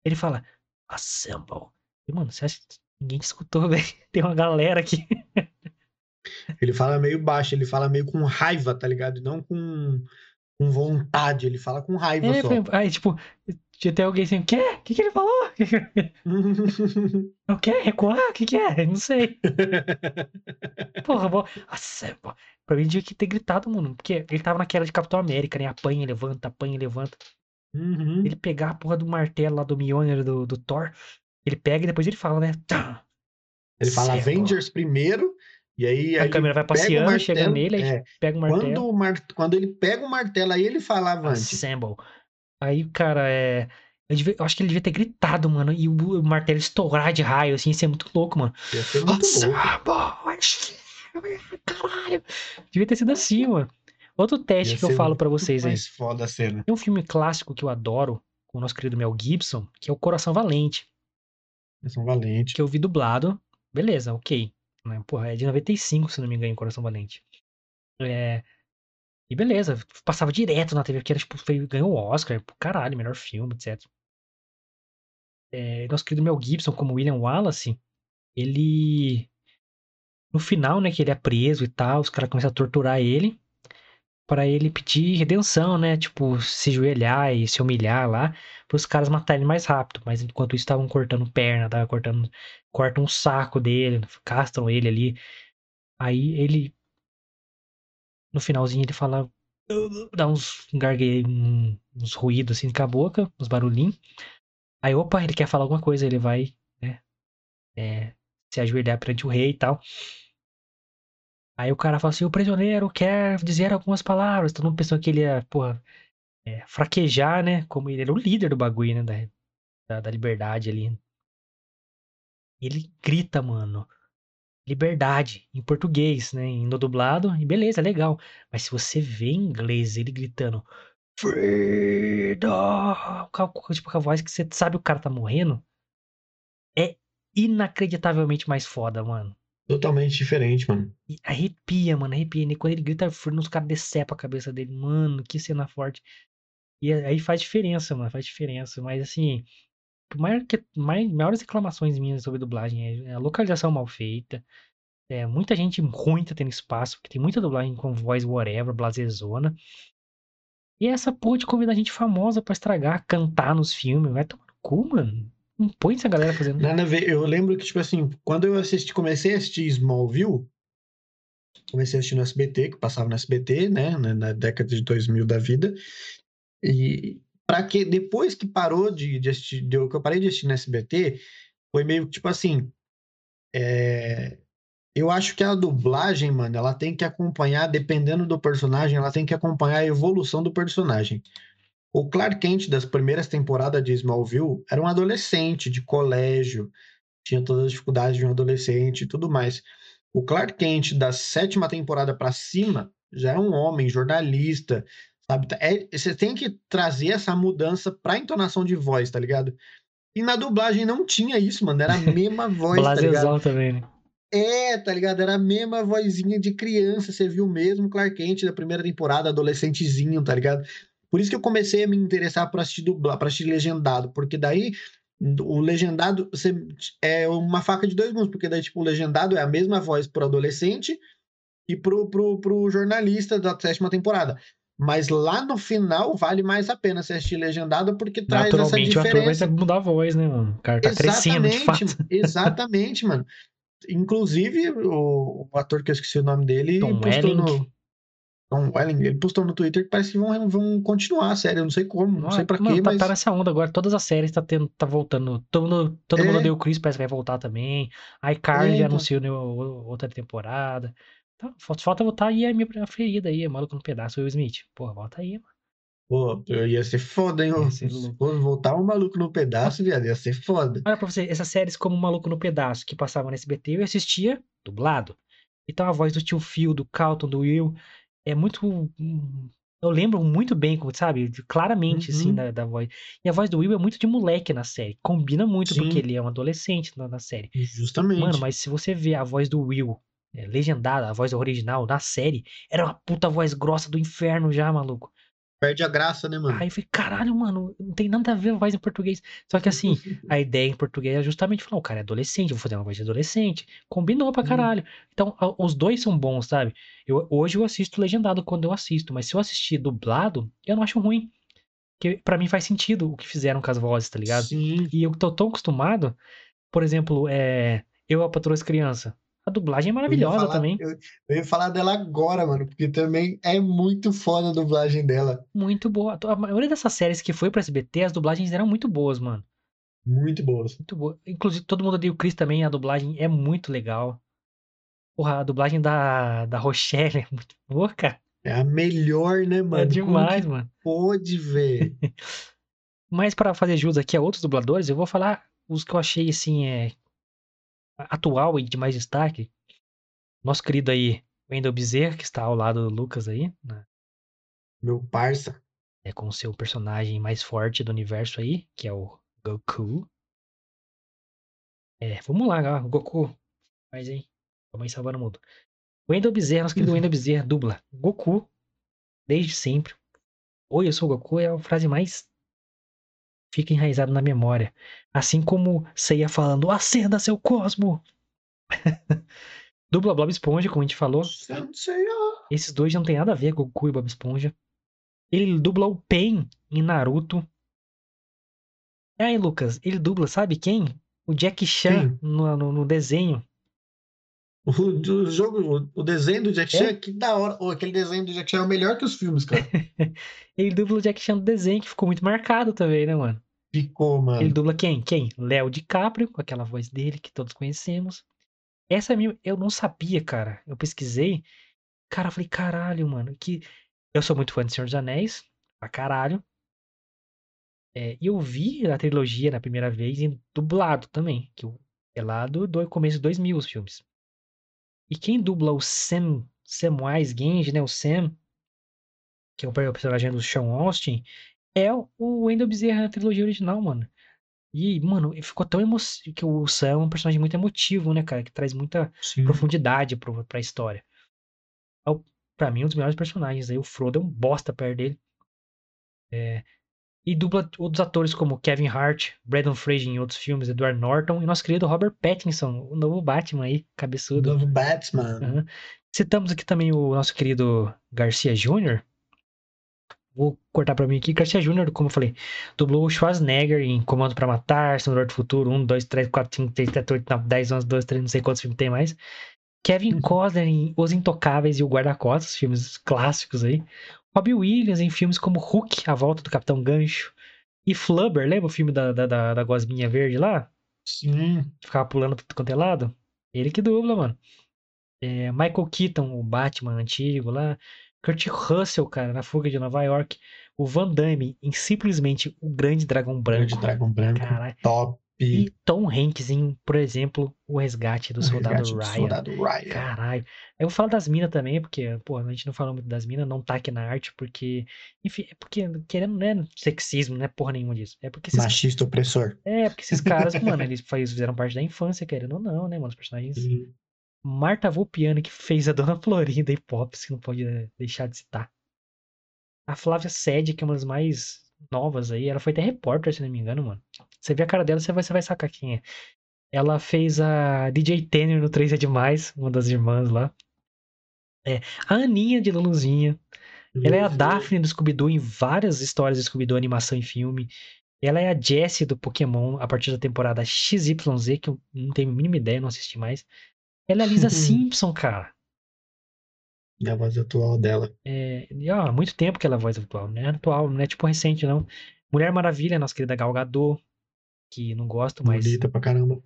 Speaker 1: ele fala Assemble. E, mano, você acha que ninguém te escutou, velho? Tem uma galera aqui.
Speaker 2: Ele fala meio baixo, ele fala meio com raiva, tá ligado? Não com, com vontade, ele fala com raiva
Speaker 1: É,
Speaker 2: só.
Speaker 1: aí, tipo, tinha até alguém assim, o quê? O que, que ele falou? O quê? Recuar? O que, que é? Não sei. Porra, bom. Assemble. Pra mim, tinha que ter gritado, mano. Porque ele tava naquela de Capitão América, né? Apanha, levanta, apanha, levanta.
Speaker 2: Uhum.
Speaker 1: Ele pegar a porra do martelo lá do Mjolnir do, do Thor. Ele pega e depois ele fala, né?
Speaker 2: Ele fala. Avengers primeiro, e aí,
Speaker 1: A
Speaker 2: aí
Speaker 1: câmera vai passeando, chega nele, aí
Speaker 2: é,
Speaker 1: pega o
Speaker 2: quando,
Speaker 1: martelo.
Speaker 2: o mar... quando ele pega o martelo, aí ele fala avante.
Speaker 1: Assemble. Aí, cara, é. Eu, devia- eu acho que ele devia ter gritado, mano. E o, o martelo estourar de raio, assim, isso é muito louco, mano.
Speaker 2: Ia ser muito louco.
Speaker 1: Assemble! Caralho! Devia ter sido assim, mano. Outro teste que eu falo pra
Speaker 2: muito
Speaker 1: vocês aí.
Speaker 2: mais foda a cena.
Speaker 1: Tem um filme clássico que eu adoro, com o nosso querido Mel Gibson, que é O Coração Valente,
Speaker 2: São Valente.
Speaker 1: que eu vi dublado. Beleza, ok. Né? Porra, é de 95, se não me engano, Coração Valente. É. E beleza, passava direto na TV, porque era, tipo, foi, ganhou o Oscar, caralho, melhor filme, etc. É, nosso querido Mel Gibson, como William Wallace, ele. No final, né, que ele é preso e tal, os caras começam a torturar ele pra ele pedir redenção, né? Tipo, se joelhar e se humilhar lá, pros caras matarem ele mais rápido. Mas enquanto isso, estavam cortando perna, estavam cortando. Cortam um saco dele, castram ele ali. Aí ele. No finalzinho ele fala. Dá uns gargue, um- uns ruídos assim com a boca, uns barulhinhos. Aí, opa, ele quer falar alguma coisa, ele vai, né? é, se ajoelhar perante o rei e tal. Aí o cara fala assim: o prisioneiro quer dizer algumas palavras. Todo mundo pensou que ele ia, porra, é, fraquejar, né? Como ele era o líder do bagulho, né? Da, da, da liberdade ali. Ele grita, mano. Liberdade, em português, né? No dublado, e beleza, legal. Mas se você vê em inglês ele gritando Freedom! Tipo, com a voz que você sabe o cara tá morrendo. É inacreditavelmente mais foda, mano.
Speaker 2: Totalmente diferente, mano.
Speaker 1: E arrepia, mano, arrepia. E quando ele grita Freedom, os caras decepam a cabeça dele. Mano, que cena forte. E aí faz diferença, mano, faz diferença. Mas assim, maior que, mai- maiores reclamações minhas sobre dublagem é a localização mal feita. É, muita gente ruim tá tendo espaço, porque tem muita dublagem com voz whatever, blasezona. E essa porra de convidar gente famosa pra estragar, cantar nos filmes, vai tomar no cu, mano. Não põe essa galera fazendo.
Speaker 2: Nada a ver. Eu lembro que, tipo assim, quando eu assisti, comecei a assistir Smallville, comecei a assistir no SBT, que passava no SBT, né, na década de 2000 da vida, e para que depois que parou de, de assistir, que eu parei de assistir no SBT, foi meio tipo assim, é, eu acho que a dublagem, mano, ela tem que acompanhar, dependendo do personagem, ela tem que acompanhar a evolução do personagem. O Clark Kent das primeiras temporadas de Smallville era um adolescente de colégio, tinha todas as dificuldades de um adolescente e tudo mais. O Clark Kent da sétima temporada para cima já é um homem, jornalista, sabe? É, você tem que trazer essa mudança pra entonação de voz, tá ligado? E na dublagem não tinha isso, mano. Era a mesma voz, tá ligado?
Speaker 1: Também, né?
Speaker 2: É, tá ligado? Era a mesma vozinha de criança. Você viu mesmo Clark Kent da primeira temporada, adolescentezinho, tá ligado? Por isso que eu comecei a me interessar por assistir dublar, para assistir legendado, porque daí o legendado você, é uma faca de dois gumes, porque daí tipo o legendado é a mesma voz pro adolescente e pro, pro, pro jornalista da sétima temporada. Mas lá no final vale mais a pena você assistir legendado porque traz essa
Speaker 1: Naturalmente o ator vai
Speaker 2: diferença.
Speaker 1: mudar a voz, né, mano? O cara tá crescendo, de fato.
Speaker 2: exatamente, mano. Inclusive, o, o ator que eu esqueci o nome dele
Speaker 1: Tom
Speaker 2: postou
Speaker 1: Welling.
Speaker 2: no. Tom Welling, ele postou no Twitter que parece que vão, vão continuar a série. Eu não sei como, não sei pra
Speaker 1: Mano,
Speaker 2: quê,
Speaker 1: tá,
Speaker 2: mas.
Speaker 1: tá nessa onda agora. Todas as séries tá, tendo, tá voltando. Todo mundo, todo
Speaker 2: É.
Speaker 1: mundo deu o Chris, parece que vai voltar também. A iCarly
Speaker 2: É,
Speaker 1: já
Speaker 2: então.
Speaker 1: anunciou né, outra temporada. Então, falta, voltar aí a minha preferida aí, Maluco no Pedaço, Will Smith. Porra, volta aí, mano.
Speaker 2: Pô, eu ia ser foda, hein?
Speaker 1: Ia ser
Speaker 2: Se fosse voltar um maluco no pedaço, viado, ia ser foda.
Speaker 1: Olha pra você, essas séries como Maluco no Pedaço, que passavam no SBT, eu assistia dublado. Então a voz do tio Phil, do Calton, do Will, é muito. hum, Eu lembro muito bem, sabe? Claramente, assim,
Speaker 2: Uhum.
Speaker 1: da, da voz. E a voz do Will é muito de moleque na série. Combina muito,
Speaker 2: Sim.
Speaker 1: porque ele é um adolescente na, na série.
Speaker 2: Justamente.
Speaker 1: Mano, mas se você vê a voz do Will legendada, a voz original na série, era uma puta voz grossa do inferno já, maluco.
Speaker 2: Perde a graça, né, mano?
Speaker 1: Aí eu falei, caralho, mano, não tem nada a ver a voz em português. Só que assim, a ideia em português é justamente falar, o cara é adolescente, vou fazer uma voz de adolescente. Combinou pra
Speaker 2: Hum.
Speaker 1: caralho. Então, a- os dois são bons, sabe? Eu, hoje eu assisto legendado quando eu assisto, mas se eu assistir dublado, eu não acho ruim. Porque pra mim faz sentido o que fizeram com as vozes, tá ligado?
Speaker 2: Sim.
Speaker 1: E eu tô tão acostumado, por exemplo, é, eu a Patroa as Crianças. A dublagem é
Speaker 2: Eu
Speaker 1: maravilhosa
Speaker 2: falar-
Speaker 1: também.
Speaker 2: Eu, eu ia falar dela agora, mano, porque também é muito foda a dublagem dela.
Speaker 1: Muito boa. A maioria dessas séries que foi pra SBT, as dublagens eram muito boas, mano.
Speaker 2: Muito boas.
Speaker 1: Muito boa. Inclusive, todo mundo odeia o Chris também, a dublagem é muito legal. Porra, a dublagem da, da Rochelle é muito boa, cara.
Speaker 2: É a melhor, né, mano?
Speaker 1: é demais, mano.
Speaker 2: pode, velho?
Speaker 1: Mas pra fazer jus aqui a outros dubladores, eu vou falar os que eu achei, assim, é atual e de mais destaque. Nosso querido aí, Wendell Bezerra, que está ao lado do Lucas aí, né?
Speaker 2: Meu parça.
Speaker 1: é com o seu personagem mais forte do universo aí, que é o Goku. É, vamos lá, Goku. Faz aí. Vamos aí salvando o mundo. Wendell Bezerra, nosso querido Wendell Bezerra, dubla Goku, desde sempre. Oi, eu sou o Goku é a frase mais fica enraizada na memória. Assim como Seiya falando, acenda seu cosmo! dubla Bob Esponja, como a gente falou. Esses dois não tem nada a ver, Goku e Bob Esponja. Ele dubla o Pain em Naruto. E aí, Lucas, ele dubla, sabe quem? O Jack Chan no, no, no desenho.
Speaker 2: O, o jogo, o, desenho do Jack
Speaker 1: É?
Speaker 2: Chan, que da hora. Ô, aquele desenho do Jack Chan é o melhor que os filmes, cara.
Speaker 1: Ele dubla o Jack Chan do desenho, que ficou muito marcado também, né, mano?
Speaker 2: Ficou, mano.
Speaker 1: Ele dubla quem? Quem? Léo DiCaprio, com aquela voz dele que todos conhecemos. Essa é minha. Eu não sabia, cara. Eu pesquisei. Cara, eu falei, caralho, mano. Que... Eu sou muito fã de Senhor dos Anéis. Pra caralho. É, e eu vi a trilogia na primeira vez em dublado também. Que é lá do, do começo de 2000 os filmes. E quem dubla o Sam, Samwise Gamgee, né? O Sam, que é o personagem do Sean Austin, é o Wendell Bezerra na trilogia original, mano. E, mano, ficou tão emocionante que o Sam é um personagem muito emotivo, né, cara? Que traz muita
Speaker 2: Sim.
Speaker 1: profundidade pro, pra história. É Pra mim, um dos melhores personagens. Aí o Frodo é um bosta perto dele. É, E dubla outros atores como Kevin Hart, Brandon Fraser em outros filmes, Edward Norton e nosso querido Robert Pattinson, o novo Batman aí, cabeçudo.
Speaker 2: Novo Batman.
Speaker 1: Uhum. Citamos aqui também o nosso querido Garcia Jr., Vou cortar pra mim aqui. Garcia Jr., como eu falei, dublou o Schwarzenegger em Comando pra Matar, Senhor do Futuro, 1, 2, 3, 4, 5, 6, 7, 8, 9, 10, 11, 12, 13, não sei quantos filmes tem mais. Kevin
Speaker 2: Uhum.
Speaker 1: Costner em Os Intocáveis e o Guarda-Costas, filmes clássicos aí. Robbie Williams em filmes como Hook, A Volta do Capitão Gancho. E Flubber, lembra o filme da, da, da, da Gosminha Verde lá?
Speaker 2: Sim.
Speaker 1: Que ficava pulando tudo quanto é lado? Ele que dubla, mano. É, Michael Keaton, o Batman antigo lá. Kurt Russell, cara, na Fuga de Nova York. O Van Damme em simplesmente O Grande Dragão Branco.
Speaker 2: Grande Dragão Branco.
Speaker 1: Caralho.
Speaker 2: Top.
Speaker 1: E Tom Hanks em, por exemplo, O Resgate do
Speaker 2: O
Speaker 1: Soldado
Speaker 2: Resgate do
Speaker 1: Ryan.
Speaker 2: Soldado Ryan.
Speaker 1: Caralho. Eu vou falar das minas também, porque, pô, a gente não falou muito das minas, não tá aqui na arte, porque. Enfim, é porque, querendo, não é sexismo, não é porra nenhuma disso. É porque esses,
Speaker 2: Machista opressor.
Speaker 1: é, porque esses caras, mano, eles fizeram parte da infância, querendo ou não, né, mano? Os personagens.
Speaker 2: Sim.
Speaker 1: Marta Volpiani, que fez a Dona Florinda e Pops, que não pode eh, deixar de citar. A Flávia Sede, que é uma das mais novas aí, ela foi até repórter, se não me engano, mano. Você vê a cara dela, você vai, você vai sacar quem é. Ela fez a DJ Tanner no 3 é Demais, uma das irmãs lá. É, a Aninha de Luluzinha. Ela é a Daphne do Scooby-Doo em várias histórias de Scooby-Doo, animação e filme. Ela é a Jessie do Pokémon a partir da temporada XYZ, que eu não tenho a mínima ideia, não assisti mais. Ela é a Lisa Simpson, cara.
Speaker 2: E a voz atual dela.
Speaker 1: É, e, ó, há muito tempo que ela é a voz atual, não é atual, não é tipo recente, não. Mulher Maravilha, nossa querida Gal Gadot, que não gosto, mas...
Speaker 2: Bonita pra caramba.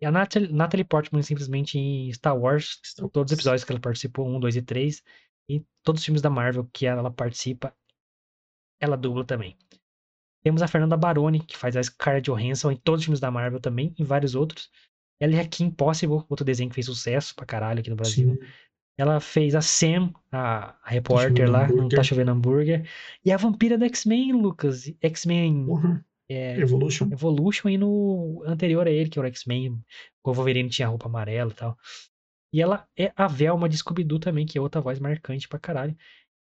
Speaker 1: E a Natalie, Natalie Portman simplesmente em Star Wars,
Speaker 2: Star
Speaker 1: todos os episódios que ela participou, 1, 2 e 3, e todos os filmes da Marvel que ela participa, ela dubla também. Temos a Fernanda Baroni, que faz a Scarlett Johansson em todos os filmes da Marvel também, e vários outros. Ela é a Kim Possible, outro desenho que fez sucesso pra caralho aqui no Brasil.
Speaker 2: Sim.
Speaker 1: Ela fez a Sam, a, a repórter lá, não
Speaker 2: Hambúrguer.
Speaker 1: tá chovendo hambúrguer. E a vampira da X-Men, Lucas. X-Men
Speaker 2: Porra.
Speaker 1: É,
Speaker 2: Evolution.
Speaker 1: Evolution e no anterior a ele, que era o X-Men, o Wolverine tinha roupa amarela e tal. E ela é a Velma de Scooby-Doo também, que é outra voz marcante pra caralho.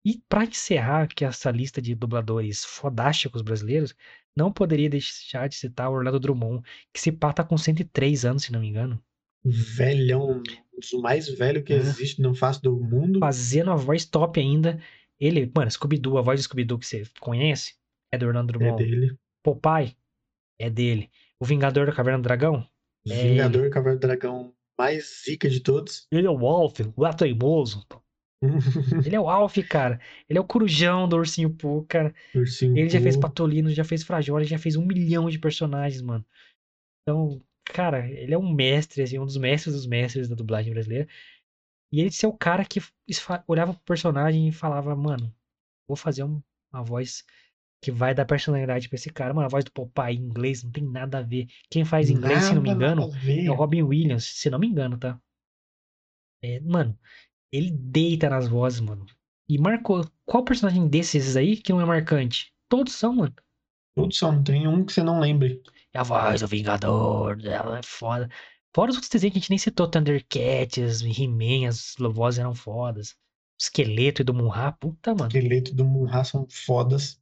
Speaker 1: E pra encerrar aqui essa lista de dubladores fodásticos brasileiros, não poderia deixar de citar o Orlando Drummond, que se pá tá com 103 anos, se não me engano.
Speaker 2: Velhão. Um dos mais velhos que
Speaker 1: É.
Speaker 2: existe no face do mundo.
Speaker 1: Fazendo a voz top ainda. Ele, mano, Scooby-Doo, a voz de Scooby-Doo que você conhece, é do Orlando
Speaker 2: É
Speaker 1: Drummond.
Speaker 2: dele.
Speaker 1: Popeye, é dele. O Vingador da Caverna do Dragão, É
Speaker 2: Vingador Cavaleiro do Dragão mais zica de todos.
Speaker 1: ele é o Wolf, o teimoso. Ele é o Alf, cara. Ele é o corujão do Ursinho Pooh, cara.
Speaker 2: Ursinho
Speaker 1: Ele já fez. Patolino, já fez Frajola, já fez um milhão de personagens, mano. Então, cara, ele é um mestre, assim, um dos mestres dos mestres da dublagem brasileira. E ele ser o cara que olhava pro personagem e falava, mano, vou fazer um- uma voz que vai dar personalidade pra esse cara. Mano, a voz do Popeye em inglês não tem nada a ver. Quem faz inglês, se não me
Speaker 2: Nada,
Speaker 1: engano,
Speaker 2: nada
Speaker 1: é o Robin Williams, se não me engano, tá? É, mano, ele deita nas vozes, mano. E marcou. Qual personagem desses aí que não é marcante? Todos são, mano.
Speaker 2: Todos são, não tem um que você não lembre.
Speaker 1: É a voz do Vingador, ela é foda. Fora os outros desenhos que a gente nem citou, Thundercats, He-Man, as vozes eram fodas. Esqueleto e do Munra, puta, mano.
Speaker 2: Esqueleto do Munra são fodas.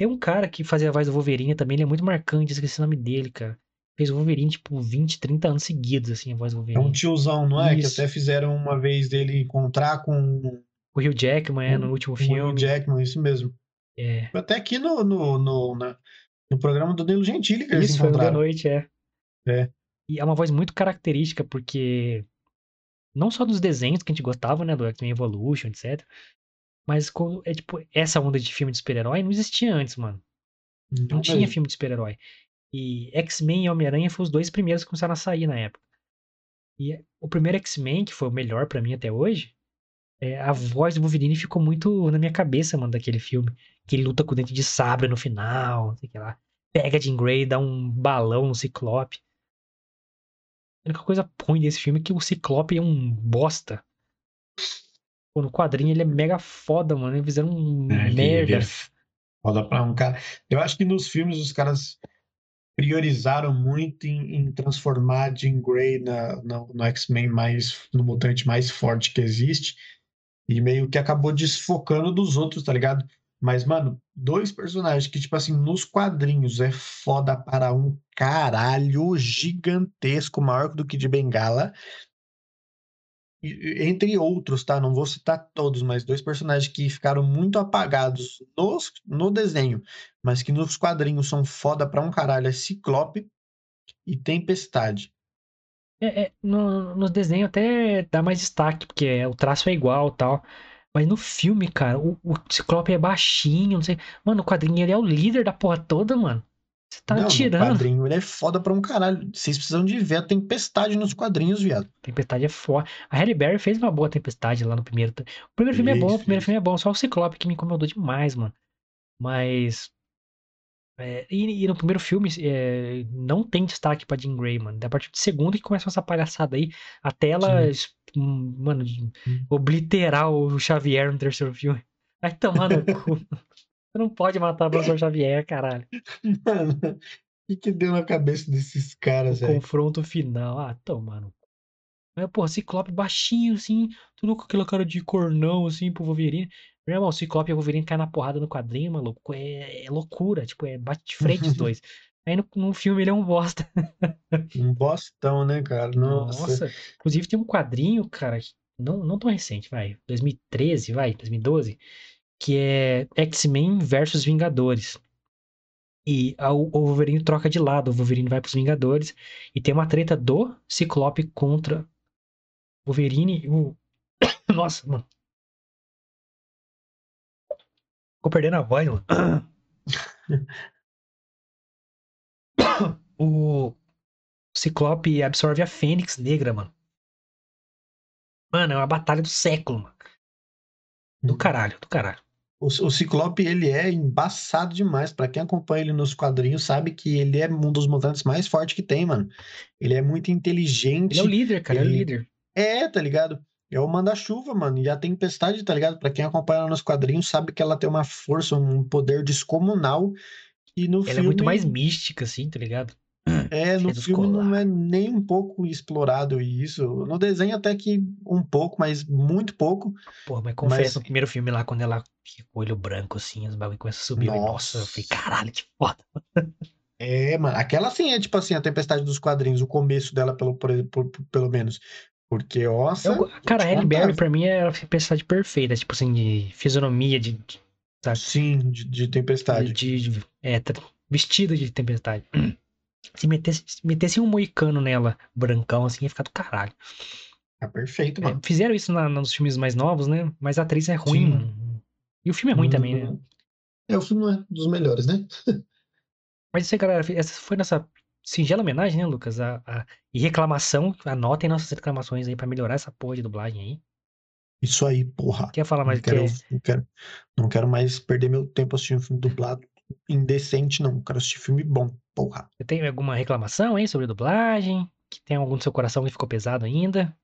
Speaker 1: Tem um cara que fazia a voz do Wolverine também, ele é muito marcante, esqueci o nome dele, cara. Fez o Wolverine, tipo, 20, 30 anos seguidos, assim, a voz do
Speaker 2: É
Speaker 1: Wolverine.
Speaker 2: um tiozão, não é?
Speaker 1: Isso.
Speaker 2: Que até fizeram uma vez dele encontrar com
Speaker 1: O Hugh Jackman, é, no último
Speaker 2: com o Hugh
Speaker 1: filme.
Speaker 2: Jackman, isso mesmo.
Speaker 1: É.
Speaker 2: Até aqui no, no, no, na- no programa do Danilo Gentili que eles
Speaker 1: Isso, foi da noite, é.
Speaker 2: É.
Speaker 1: E é uma voz muito característica, porque não só dos desenhos que a gente gostava, né, do X-Men Evolution, etc. Mas é tipo, essa onda de filme de super-herói não existia antes, mano. Não,
Speaker 2: Não
Speaker 1: tinha filme de super-herói. E X-Men e Homem-Aranha foram os dois primeiros que começaram a sair na época. E o primeiro X-Men, que foi o melhor pra mim até hoje, é, a voz do Wolverine ficou muito na minha cabeça, mano, daquele filme. Que ele luta com o dente de sabre no final, sei o que lá. Pega Jean Grey, dá um balão no Ciclope. A única coisa ruim desse filme é que o Ciclope é um bosta. Pô, no quadrinho ele é mega foda, mano. Eles fizeram um
Speaker 2: É, ele-
Speaker 1: merda.
Speaker 2: é Foda pra um cara. Eu acho que nos filmes os caras priorizaram muito em, em transformar Jean Grey na, na- no X-Men mais, no mutante mais forte que existe. E meio que acabou desfocando dos outros, tá ligado? Mas, mano, dois personagens que, tipo assim, nos quadrinhos é foda para um caralho gigantesco, maior do que de Bengala. Entre outros, tá? Não vou citar todos, mas dois personagens que ficaram muito apagados nos, no desenho, mas que nos quadrinhos são foda pra um caralho, é Ciclope e Tempestade.
Speaker 1: É, é, no, nos desenhos até dá mais destaque, porque é- o traço é igual tal. Mas no filme, cara, o, o Ciclope é baixinho, não sei. Mano, no quadrinho ele é o líder da porra toda, mano. Você tá
Speaker 2: Não,
Speaker 1: tirando.
Speaker 2: quadrinho ele é foda pra um caralho. Vocês precisam de ver a Tempestade nos quadrinhos, viado.
Speaker 1: Tempestade é foda. A Halle Berry fez uma boa Tempestade lá no primeiro. O primeiro filme é bom, o primeiro
Speaker 2: fez.
Speaker 1: filme é bom, só o Ciclope que me incomodou demais, mano. Mas. é, e, e no primeiro filme é, não tem destaque pra Jean Grey, mano. A partir do segundo que começa essa palhaçada aí, até ela,
Speaker 2: Sim.
Speaker 1: mano,
Speaker 2: Hum.
Speaker 1: obliterar o Xavier no terceiro filme. Vai tomar no cu. Você não pode matar o professor Xavier, caralho.
Speaker 2: Mano, o que, que deu na cabeça desses
Speaker 1: O
Speaker 2: caras, velho?
Speaker 1: confronto final. Ah, toma no cu. Mas, pô, Ciclope baixinho, assim, tudo com aquela cara de cornão, assim, pro Wolverine. Meu irmão, Ciclope e o Wolverine caem na porrada no quadrinho, maluco. É, é loucura, tipo, é bate de frente os dois. Aí no, no filme ele é um bosta.
Speaker 2: Um bostão, né, cara? Nossa.
Speaker 1: Nossa. Inclusive tem um quadrinho, cara, não, não tão recente, vai. 2013, vai, 2012, que é X-Men versus Vingadores. E o Wolverine troca de lado, o Wolverine vai pros Vingadores e tem uma treta do Ciclope contra o Wolverine o. Nossa, mano. Ficou perdendo a voz, mano. O Ciclope absorve a Fênix Negra, mano. Mano, é uma batalha do século, mano. Do caralho, do caralho.
Speaker 2: O, o Ciclope, ele é embaçado demais. Pra quem acompanha ele nos quadrinhos, sabe que ele é um dos mutantes mais fortes que tem, mano. Ele é muito inteligente.
Speaker 1: Ele é o líder, cara, ele é o líder.
Speaker 2: É, tá ligado? É o manda-chuva, mano. E a Tempestade, tá ligado? Pra quem acompanha ela nos quadrinhos, sabe que ela tem uma força, um poder descomunal. E no
Speaker 1: Ela
Speaker 2: filme.
Speaker 1: é muito mais mística, assim, tá ligado?
Speaker 2: É, no filme não é nem um pouco explorado isso. No desenho até que um pouco, mas muito pouco.
Speaker 1: Porra, mas confesso
Speaker 2: Mas-
Speaker 1: no primeiro filme lá, quando ela fica com o olho branco, assim, os bagulho começam a subir. eu falei, Nossa, eu falei,
Speaker 2: Nossa.
Speaker 1: caralho, que foda.
Speaker 2: É, mano, aquela sim é tipo assim, a Tempestade dos Quadrinhos, o começo dela, pelo, por- por- pelo menos. Porque, nossa.
Speaker 1: Eu cara, a Halle Berry, pra mim, é a tempestade perfeita, tipo assim, de fisionomia, de. de, sabe?
Speaker 2: Sim, de, de Tempestade.
Speaker 1: de, de- é, vestido de tempestade. Se metesse, se metesse um moicano nela, brancão, assim, ia ficar do caralho.
Speaker 2: Tá perfeito,
Speaker 1: É,
Speaker 2: mano.
Speaker 1: fizeram isso na- nos filmes mais novos, né? Mas a atriz é ruim,
Speaker 2: Sim.
Speaker 1: mano. E o filme é ruim também, né?
Speaker 2: Hum, É, o filme não é dos melhores, né?
Speaker 1: Mas isso aí, galera, essa foi nossa singela homenagem, né, Lucas? A, a- e reclamação, anotem nossas reclamações aí pra melhorar essa porra de dublagem aí.
Speaker 2: Isso aí, porra.
Speaker 1: Quer falar mais
Speaker 2: Não
Speaker 1: do que
Speaker 2: quero, não quero, não quero mais perder meu tempo assistindo filme dublado indecente, não. Quero assistir filme bom, porra.
Speaker 1: Você tem alguma reclamação aí sobre dublagem? Que tem algum do seu coração que ficou pesado ainda?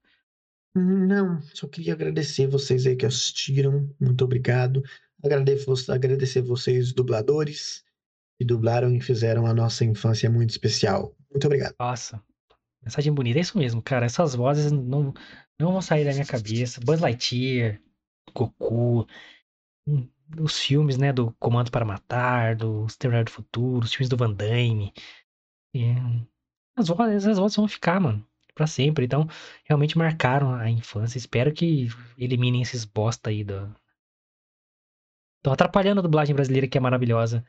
Speaker 2: Não, só queria agradecer vocês aí que assistiram. Muito obrigado. Agradeço, agradecer vocês, dubladores, que dublaram e fizeram a nossa infância muito especial. Muito obrigado.
Speaker 1: Nossa, mensagem bonita. É isso mesmo, cara. Essas vozes não, não vão sair da minha cabeça. Buzz Lightyear, Goku, os filmes, né, do Comando para Matar, do Exterminador do Futuro, os filmes do Van Damme. É, as vozes, essas vozes vão ficar, mano, pra sempre. Então, realmente marcaram a infância. Espero que eliminem esses bosta aí do... Estão atrapalhando a dublagem brasileira, que é maravilhosa.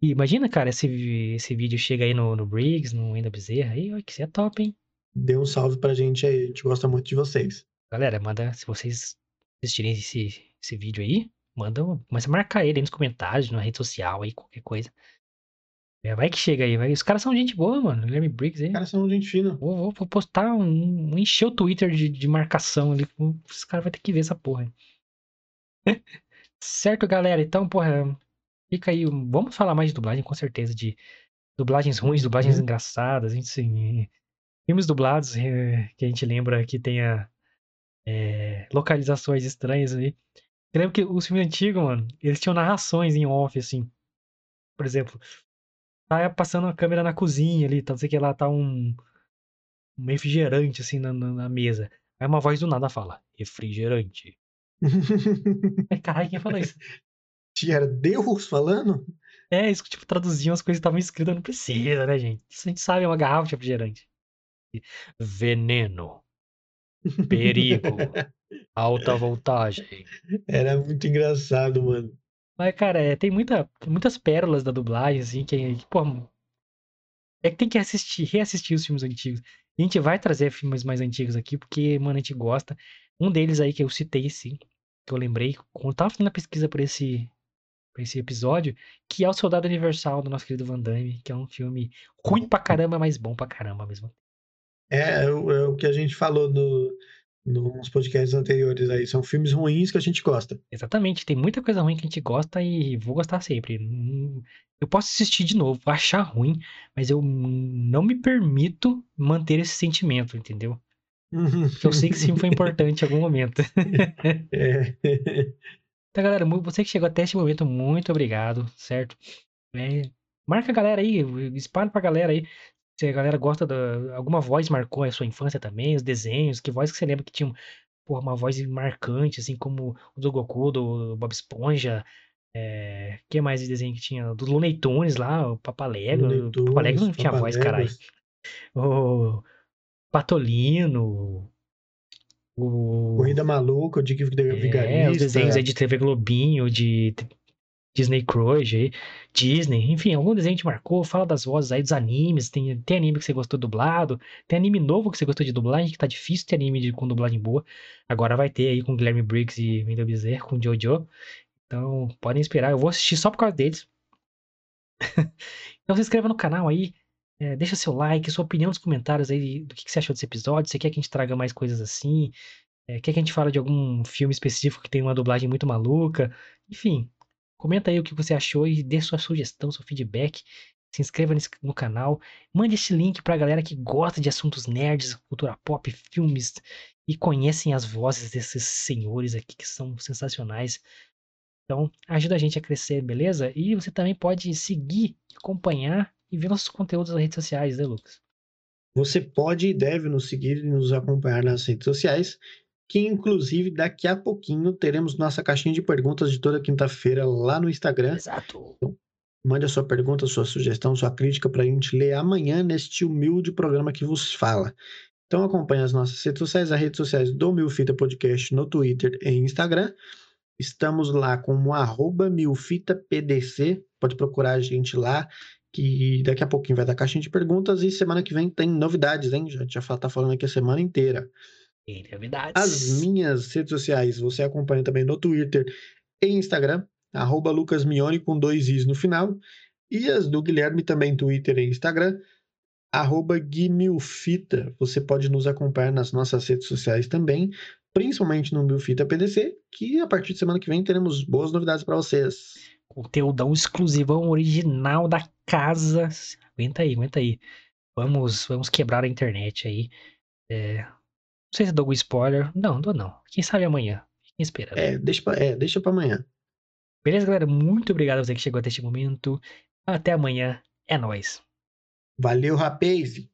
Speaker 1: E imagina, cara, esse, esse vídeo chega aí no, no Briggs, no Wendel Bezerra, aí, ó, que isso é top, hein?
Speaker 2: Dê um salve pra gente aí. A gente gosta muito de vocês.
Speaker 1: Galera, manda, se vocês assistirem esse, esse vídeo aí, manda, a marcar ele aí nos comentários, na rede social aí, qualquer coisa. É, vai que chega aí, vai. Os caras são gente boa, mano. Guilherme Briggs aí.
Speaker 2: Os caras são gente fina.
Speaker 1: Vou, vou- vou postar um, encher o Twitter de, de marcação ali. Os caras vão ter que ver essa porra. aí. certo, galera? Então, porra, fica aí. Vamos falar mais de dublagem, com certeza, de dublagens ruins, dublagens
Speaker 2: Uhum.
Speaker 1: engraçadas, assim. Filmes dublados eh, que a gente lembra que tenha eh, localizações estranhas aí. Eu lembro que os filmes antigos, mano, eles tinham narrações em off, assim. Por exemplo, tá passando a câmera na cozinha ali, tá, não sei o que lá, tá um, um refrigerante, assim, na, na, na mesa. Aí uma voz do nada fala, refrigerante. Caralho, quem falou isso?
Speaker 2: Era Deus falando?
Speaker 1: É, isso que, tipo, traduziam as coisas que estavam escritas, não precisa, né, gente? Isso a gente sabe, é uma garrafa de refrigerante. Veneno. Perigo. Alta voltagem.
Speaker 2: Era muito engraçado, mano.
Speaker 1: Mas, cara, é, tem muita, muitas pérolas da dublagem, assim, que, que, pô, é que tem que assistir, reassistir os filmes antigos. A gente vai trazer filmes mais antigos aqui, porque, mano, a gente gosta. Um deles aí que eu citei, sim, que eu lembrei, quando eu tava fazendo a pesquisa por esse, por esse episódio, que é O Soldado Universal, do nosso querido Van Damme, que é um filme ruim pra caramba, mas bom pra caramba mesmo.
Speaker 2: É, é o, é o que a gente falou no, nos podcasts anteriores aí. São filmes ruins que a gente gosta.
Speaker 1: Exatamente, tem muita coisa ruim que a gente gosta e vou gostar sempre. Eu posso assistir de novo, achar ruim, mas eu não me permito manter esse sentimento, entendeu? Porque eu sei que filme foi importante em algum momento.
Speaker 2: É.
Speaker 1: Então, galera, você que chegou até este momento, muito obrigado, certo? É, marca a galera aí, espalha pra galera aí. Se a galera gosta da. Alguma voz marcou a sua infância também, os desenhos, que voz que você lembra que tinha porra, uma voz marcante, assim como o do Goku, do Bob Esponja. É, que mais de desenho que tinha? Do Looney Tunes lá, o Papalego. O Papalego não tinha voz, caralho. O Patolino. O...
Speaker 2: Corrida Maluca, o Dick Vigarista.
Speaker 1: É, os desenhos aí de TV Globinho, de Disney Cruise, Disney, enfim, algum desenho te marcou, fala das vozes aí dos animes, tem, tem anime que você gostou dublado, tem anime novo que você gostou de dublagem, que tá difícil ter anime de, com dublagem boa, agora vai ter aí com Guilherme Briggs e Wendell Bezerra, com Jojo, então podem esperar, eu vou assistir só por causa deles. então se inscreva no canal aí, é, deixa seu like, sua opinião nos comentários aí do que, que, você achou desse episódio. Você quer que a gente traga mais coisas assim? É, quer que a gente fale de algum filme específico que tem uma dublagem muito maluca? Enfim, comenta aí o que você achou e dê sua sugestão, seu feedback. Se inscreva no canal. Mande esse link pra galera que gosta de assuntos nerds, cultura pop, filmes e conhecem as vozes desses senhores aqui que são sensacionais. Então, ajuda a gente a crescer, beleza? E você também pode seguir, acompanhar e ver nossos conteúdos nas redes sociais, né, Lucas?
Speaker 2: Você pode e deve nos seguir e nos acompanhar nas redes sociais, que inclusive daqui a pouquinho teremos nossa caixinha de perguntas de toda quinta-feira lá no Instagram.
Speaker 1: Exato.
Speaker 2: Então, mande a sua pergunta, sua sugestão, sua crítica para a gente ler amanhã neste humilde programa que vos fala. Então acompanhe as nossas redes sociais, as redes sociais do Milfita Podcast no Twitter e Instagram. Estamos lá como arroba milfitapdc, pode procurar a gente lá que daqui a pouquinho vai dar caixinha de perguntas e semana que vem tem novidades, hein? Já, já tá falando aqui a semana inteira.
Speaker 1: Novidades.
Speaker 2: As minhas redes sociais você acompanha também no Twitter e Instagram, arroba lucasmione com dois i's no final. E as do Guilherme também Twitter e Instagram, arroba guimilfita. Você pode nos acompanhar nas nossas redes sociais também, principalmente no Milfita PDC, que a partir de semana que vem teremos boas novidades para vocês.
Speaker 1: Conteúdão exclusivão original da casa. Aguenta aí, aguenta aí. Vamos, vamos quebrar a internet aí. É... Não sei se dou algum spoiler. Não, dou não. Quem sabe amanhã. Quem espera?
Speaker 2: É, deixa pra, é, deixa pra amanhã.
Speaker 1: Beleza, galera? Muito obrigado a você que chegou até este momento. Até amanhã. É nóis.
Speaker 2: Valeu, rapaz!